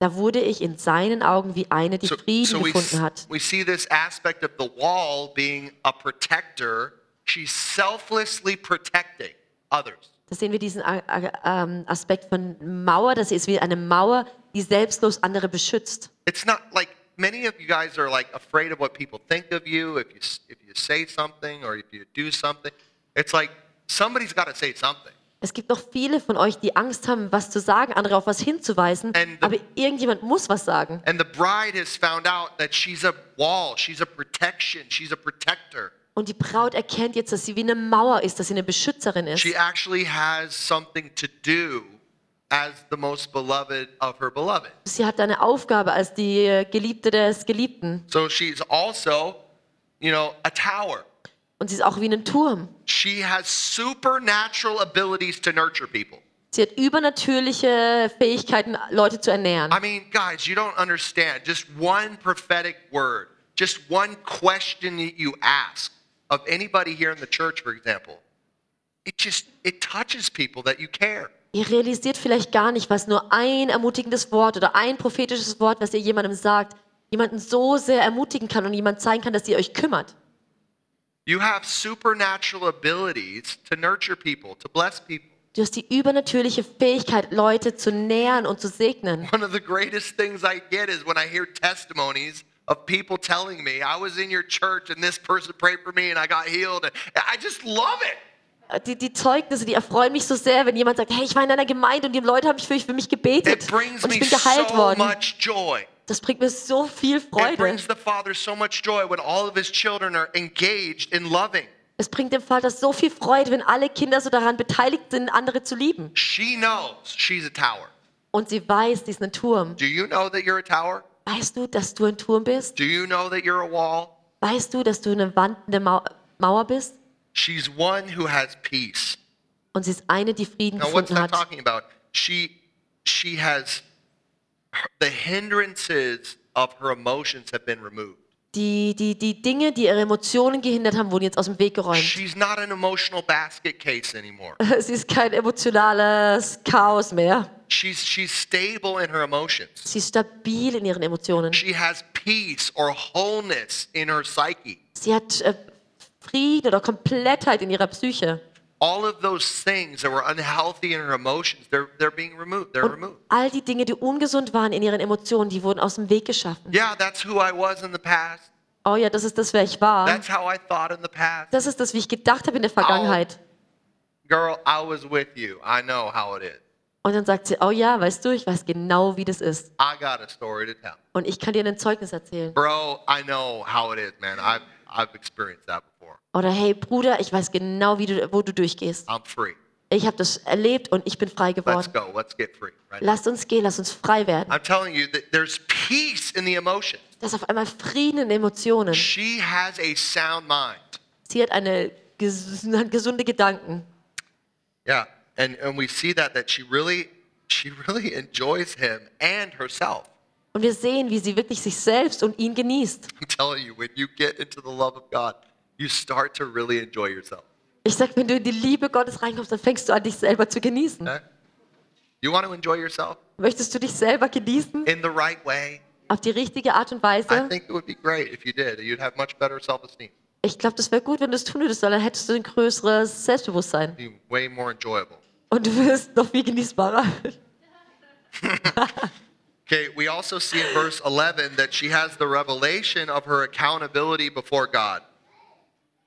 Da wurde ich in seinen Augen wie eine, die So, Frieden so we, gefunden hat. we see this aspect of the wall being a protector. She's selflessly protecting others. Da sehen wir diesen äh, äh, ähm, Aspekt von Mauer, sie ist wie eine Mauer, die selbstlos andere beschützt. It's not like many of you guys are like afraid of what people think of you if you if you say something or if you do something. It's like somebody's got to say something. Es gibt noch viele von euch, die Angst haben, was zu sagen, andere auf was hinzuweisen, the- aber irgendjemand muss was sagen. And the bride has found out that she's a wall, she's a protection, she's a protector. Und die Braut erkennt jetzt, dass sie wie eine Mauer ist, dass sie eine Beschützerin ist. She actually has something to do as the most beloved of her beloved. Sie hat eine Aufgabe als die Geliebte des Geliebten. So she's also, you know, a tower. Und sie ist auch wie ein Turm. She has supernatural abilities to nurture people. Sie hat übernatürliche Fähigkeiten, Leute zu ernähren. I mean, guys, you don't understand. Just one prophetic word, just one question that you ask of anybody here in the church, for example, it just it touches people that you care. Ihr realisiert vielleicht gar nicht, was nur ein ermutigendes Wort oder ein prophetisches Wort, was ihr jemandem sagt, jemanden so sehr ermutigen kann und jemand zeigen kann, dass ihr euch kümmert. You have supernatural abilities to nurture people, to bless people. Du hast die übernatürliche Fähigkeit, Leute zu nähern und zu segnen. One of the greatest things I get is when I hear testimonies of people telling me, I was in your church and this person prayed for me and I got healed. And I just love it. Die, die Zeugnisse, die erfreuen mich so sehr, wenn jemand sagt, hey, ich war in einer Gemeinde und die Leute haben für mich, für mich gebetet It brings und ich me bin geheilt so worden. much joy. Das bringt mir so viel Freude. brings the Father so much joy when all of his children are engaged in loving. Es bringt dem Vater so viel Freude, wenn alle Kinder so daran beteiligt sind, andere zu lieben. She knows she's a tower. Und sie weiß, sie ist ein Turm. Do you know that you're a tower? Weißt du, dass du ein Turm bist? Do you know that you're a wall? Weißt du, dass du eine wandende Mau Mauer bist? She's one who has peace. Und sie ist eine, die Frieden Now, what's gefunden that hat. talking about? She, she has the hindrances of her emotions have been removed. Die, die, die Dinge, die ihre Emotionen gehindert haben, wurden jetzt aus dem Weg geräumt. She's not an emotional basket case anymore. Sie ist kein emotionales Chaos mehr. She's she's stable in her emotions. Sie ist stabil in ihren Emotionen. She has peace or wholeness in her psyche. Sie hat äh, Frieden oder Komplettheit in ihrer Psyche. All of those things that were unhealthy in her emotions, they're they're being removed. They're removed. all die Dinge, die ungesund waren in ihren Emotionen, die wurden aus dem Weg geschaffen. Yeah, that's who I was in the past. Oh ja, das ist das, wer ich war. That's how I thought in the past. Das ist das, wie ich gedacht habe in der Vergangenheit. Girl, I was with you. I know how it is. Und dann sagt sie, oh ja, weißt du, ich weiß genau, wie das ist. I got a story to tell. Und ich kann dir ein Zeugnis erzählen. Bro, I know how it is, man. I've I've experienced that before. Oder hey Bruder, ich weiß genau, wie du, wo du durchgehst. I'm free. Ich habe das erlebt und ich bin frei Let's geworden. go. Let's get free. Right? Lasst uns gehen, lasst uns frei werden. I'm telling you that there's peace in the emotions. Das auf einmal Frieden in Emotionen. She has a sound mind. Sie hat eine ges gesunde Gedanken. Yeah. And and we see that that she really she really enjoys him and herself. Und wir sehen, wie sie wirklich sich selbst und ihn genießt. I'm telling you, when you get into the love of God, you start to really enjoy yourself. Ich sag, wenn du in die Liebe Gottes reinkommst, dann fängst du an, dich selber zu genießen. Okay? You want to enjoy yourself Möchtest du dich selber genießen? in the right way? Auf die richtige Art und Weise. I think it would be great if you did. You'd have much better self-esteem. Ich glaube, das wäre gut, wenn du es tun würdest, weil dann hättest du ein größeres Selbstbewusstsein. Be way more enjoyable. Und du wirst noch viel genießbarer. Okay, we also see in verse 11 that she has the revelation of her accountability before God.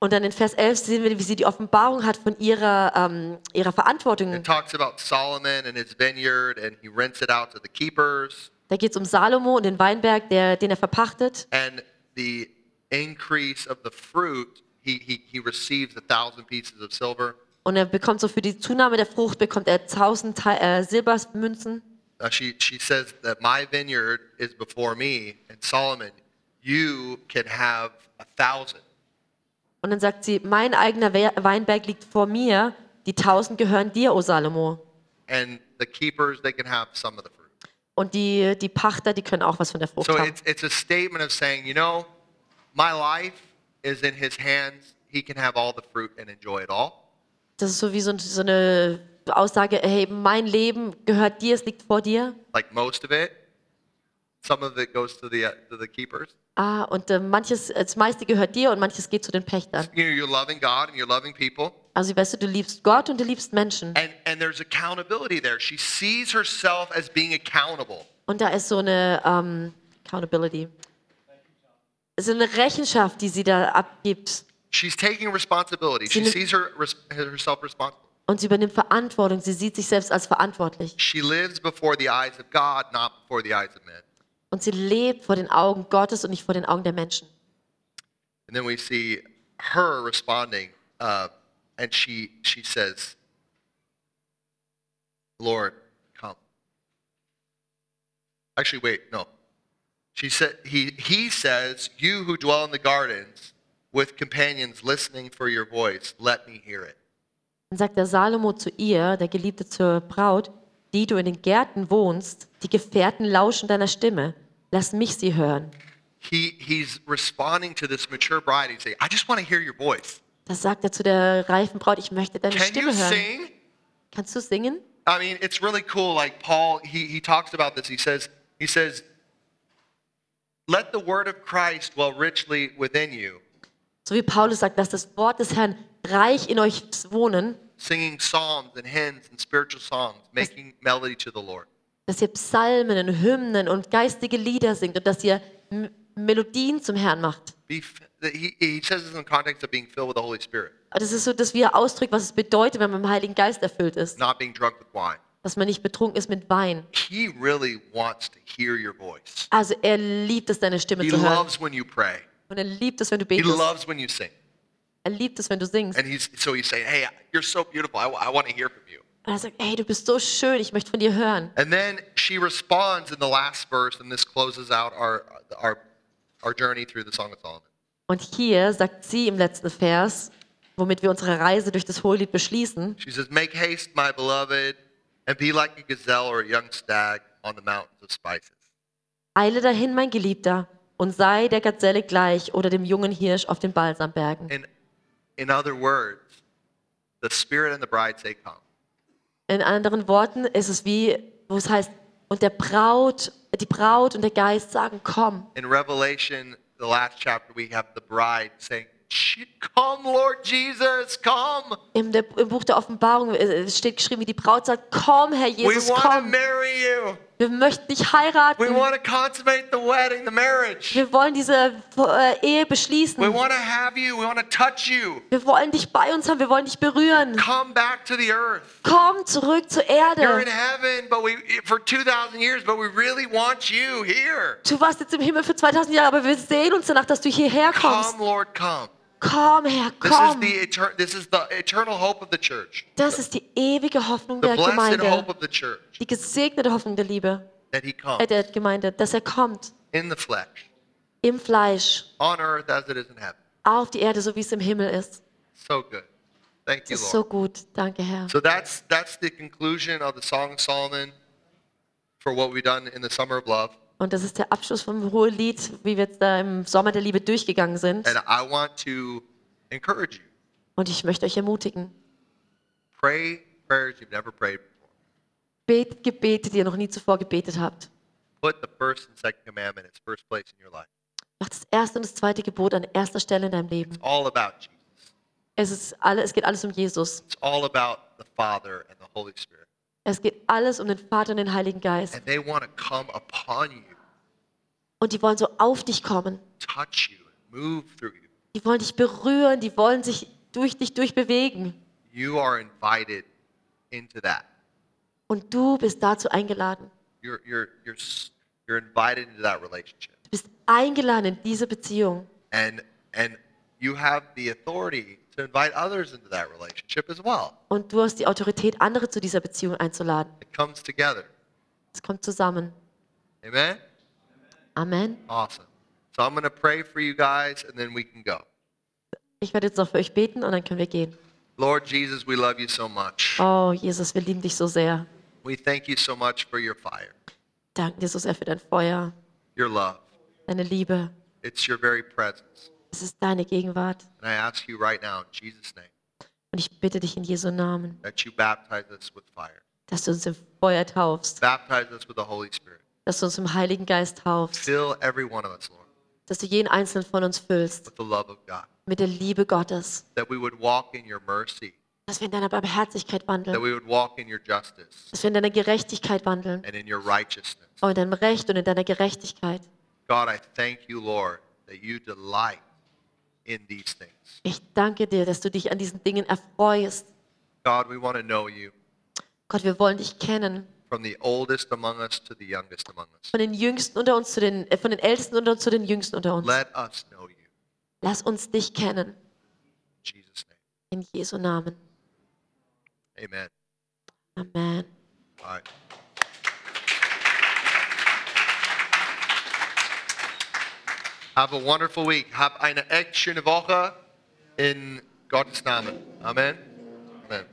Und dann in Vers 11 sehen wir, wie sie die Offenbarung hat von ihrer, ähm, ihrer Verantwortung. It talks about Solomon and his vineyard, and he rents it out to the keepers, Da geht es um Salomo und den Weinberg, der, den er verpachtet. and the increase of the fruit, he, he, he receives a thousand pieces of silver. Und er bekommt so für die Zunahme der Frucht, bekommt er 1000 Te- äh, Silbermünzen. Uh, she, she says that my vineyard is before me, and Solomon, you can have a thousand. Und dann sagt sie, mein eigener We- Weinberg liegt vor mir, die 1000 gehören dir, O Salomo. And the keepers, they can have some of the fruit. Und die, die Pachter, die können auch was von der Frucht So haben. it's, it's a statement of saying, you know, my life is in his hands. He can have all the fruit and enjoy it all. Das ist so wie so, so eine Aussage, hey, mein Leben gehört dir, es liegt vor dir. Like most of it. Some of it goes to the, uh, to the keepers. Ah, und äh, manches, das meiste gehört dir und manches geht zu den Pächtern. You know, you're loving God and you're loving people. Also weißt du, du liebst Gott und du liebst Menschen. And, and there's accountability there. She sees herself as being accountable. Und da ist so eine ähm, Accountability. So eine Rechenschaft, die sie da abgibt. She's taking responsibility. She sees her, res- herself responsible. Und sie übernimmt Verantwortung. Sie sieht sich selbst als verantwortlich. She lives before the eyes of God, not before the eyes of men. Und sie lebt vor den Augen Gottes und nicht vor den Augen der Menschen. And then we see her responding, uh, and she she says, "Lord, come." Actually, wait, no. She said he he says, "You who dwell in the gardens with companions listening for your voice, let me hear it." Dann sagt der Salomo zu ihr, der Geliebte zur Braut, die du in den Gärten wohnst, die Gefährten lauschen deiner Stimme. Lass mich sie hören. He he's responding to this mature bride. He's saying, "I just want to hear your voice. Das sagt er zu der reifen Braut, ich möchte deine Can you Stimme hören. sing?" Kannst du singen? I mean, it's really cool. Like Paul, he, he talks about this. He says, he says, let the word of Christ dwell richly within you, So wie Paulus sagt, lass das Wort des Herrn reich in euch wohnen, singing psalms and hymns and spiritual songs, making melody to the Lord. dass ihr Psalmen und Hymnen und geistige Lieder singt und dass ihr M Melodien zum Herrn macht. Be, he, he says this in the context of being filled with the Holy Spirit, Das ist so, dass wir ausdrücken, was es bedeutet, wenn man mit dem Heiligen Geist erfüllt ist. not being drunk with wine. Dass man nicht betrunken ist mit Wein. He really wants to hear your voice. Also er liebt es, deine Stimme He zu hören. loves when you pray. Und er liebt es, wenn du He betest. loves when you sing. Er liebt es, wenn du singst. And he's so he's saying, "Hey, you're so beautiful. I, want to hear from you." Und er sagt, hey, du bist so schön, ich möchte von dir hören. And then she responds in the last verse, and this closes out our our our journey through the Song of Solomon. Und hier sagt sie im letzten Vers, womit wir unsere Reise durch das Hohelied beschließen, She says, "Make haste, my beloved, and be like a gazelle or a young stag on the mountains of spices." Eile dahin, mein Geliebter, und sei der Gazelle gleich oder dem jungen Hirsch auf den Balsambergen. In other words, the Spirit and the bride say, "Come." In anderen Worten ist es wie, wo es heißt, und der Braut, die Braut und der Geist sagen, komm. In Revelation, the last chapter, we have the bride saying, "Sh- Come, Lord Jesus, come. Im, Buch der Offenbarung äh, steht geschrieben, wie die Braut sagt, komm, Herr We Jesus, want to komm. marry you. Wir möchten dich We heiraten. want to consummate the wedding, the marriage. Wir wollen diese äh, Ehe We beschließen. want to have you. We want to touch you. Wir wollen dich bei uns haben, wir wollen dich berühren. Come back to the earth. Komm zurück zur You're in Erde. heaven, but we for 2,000 years, but we really want you here. Du warst jetzt im Himmel für 2000 Jahre, aber wir sehen uns danach, dass du hierher kommst. Come, Lord, come. Komm, Herr, This is the This is the eternal hope of the church. Das ist die ewige Hoffnung der The blessed hope of the church Die gesegnete Hoffnung der Liebe, that He äh, comes der Gemeinde, dass er kommt in the flesh, im Fleisch on earth as it is in heaven. auf die Erde, so wie es im Himmel ist. So good. Thank Das you, ist so Lord. gut. Danke, Herr. So that's that's the conclusion of the Song of Solomon for what we've done in the summer of love. Und das ist der Abschluss vom Hohelied, wie wir jetzt da im Sommer der Liebe durchgegangen sind. And I want to encourage you. Und ich möchte euch ermutigen, Pray prayers you've never prayed before. betet Gebete, die ihr noch nie zuvor gebetet habt. Put the first and second commandment its first place in your life. Macht das erste und das zweite Gebot an erster Stelle in deinem Leben. All about Jesus. Es, ist alle, es geht alles um Jesus. It's all about the Father and the Holy Spirit. Es geht alles um den Vater und den Heiligen Geist. And they want to come upon you, Und die wollen so auf dich kommen. touch you, and move through you. Die wollen dich berühren, die wollen sich durch dich durchbewegen. You are invited into that. Und du bist dazu eingeladen. You're, you're, you're, s- you're invited into that relationship. Du bist eingeladen in diese Beziehung. And, and you have the authority to invite others into that relationship as well. Und du hast die Autorität, andere zu dieser Beziehung einzuladen. It comes together. Es kommt zusammen. Amen? Amen. Awesome. So I'm going to pray for you guys and then we can go. Ich werde jetzt noch für euch beten und dann können wir gehen. Lord Jesus, we love you so much. Oh, Jesus, wir lieben dich so sehr. We thank you so much for your fire, Danke dir so sehr für dein Feuer, your love. deine Liebe. It's your very presence. Es ist deine Gegenwart. And I ask you right now in Jesus' name Und ich bitte dich in Jesu Namen, that you baptize us with fire, dass du uns im Feuer taufst, baptize us with the Holy Spirit. dass du uns im Heiligen Geist taufst, Fill every one of us, Lord, dass du jeden einzelnen von uns füllst with the love of God, mit der Liebe Gottes, that we would walk in your mercy, dass wir in deiner Barmherzigkeit that wandeln, we would walk in your justice dass wir in deiner Gerechtigkeit wandeln and in your righteousness. und in deinem Recht und in deiner Gerechtigkeit. God, I thank you, Lord, that you delight in these things. Ich danke dir, dass du dich an diesen Dingen erfreust. God, we want to know you Gott, wir wollen dich kennen. from the oldest among us to the youngest among us. Von den Jüngsten unter uns zu den, äh, von den Ältesten unter uns zu den Jüngsten unter uns. Let us know you. Lass uns dich kennen. In Jesus' name. In Jesu Namen. Amen. Amen. All right. Have a wonderful week. Have eine echt schöne Woche in Gottes Namen. Amen. Amen.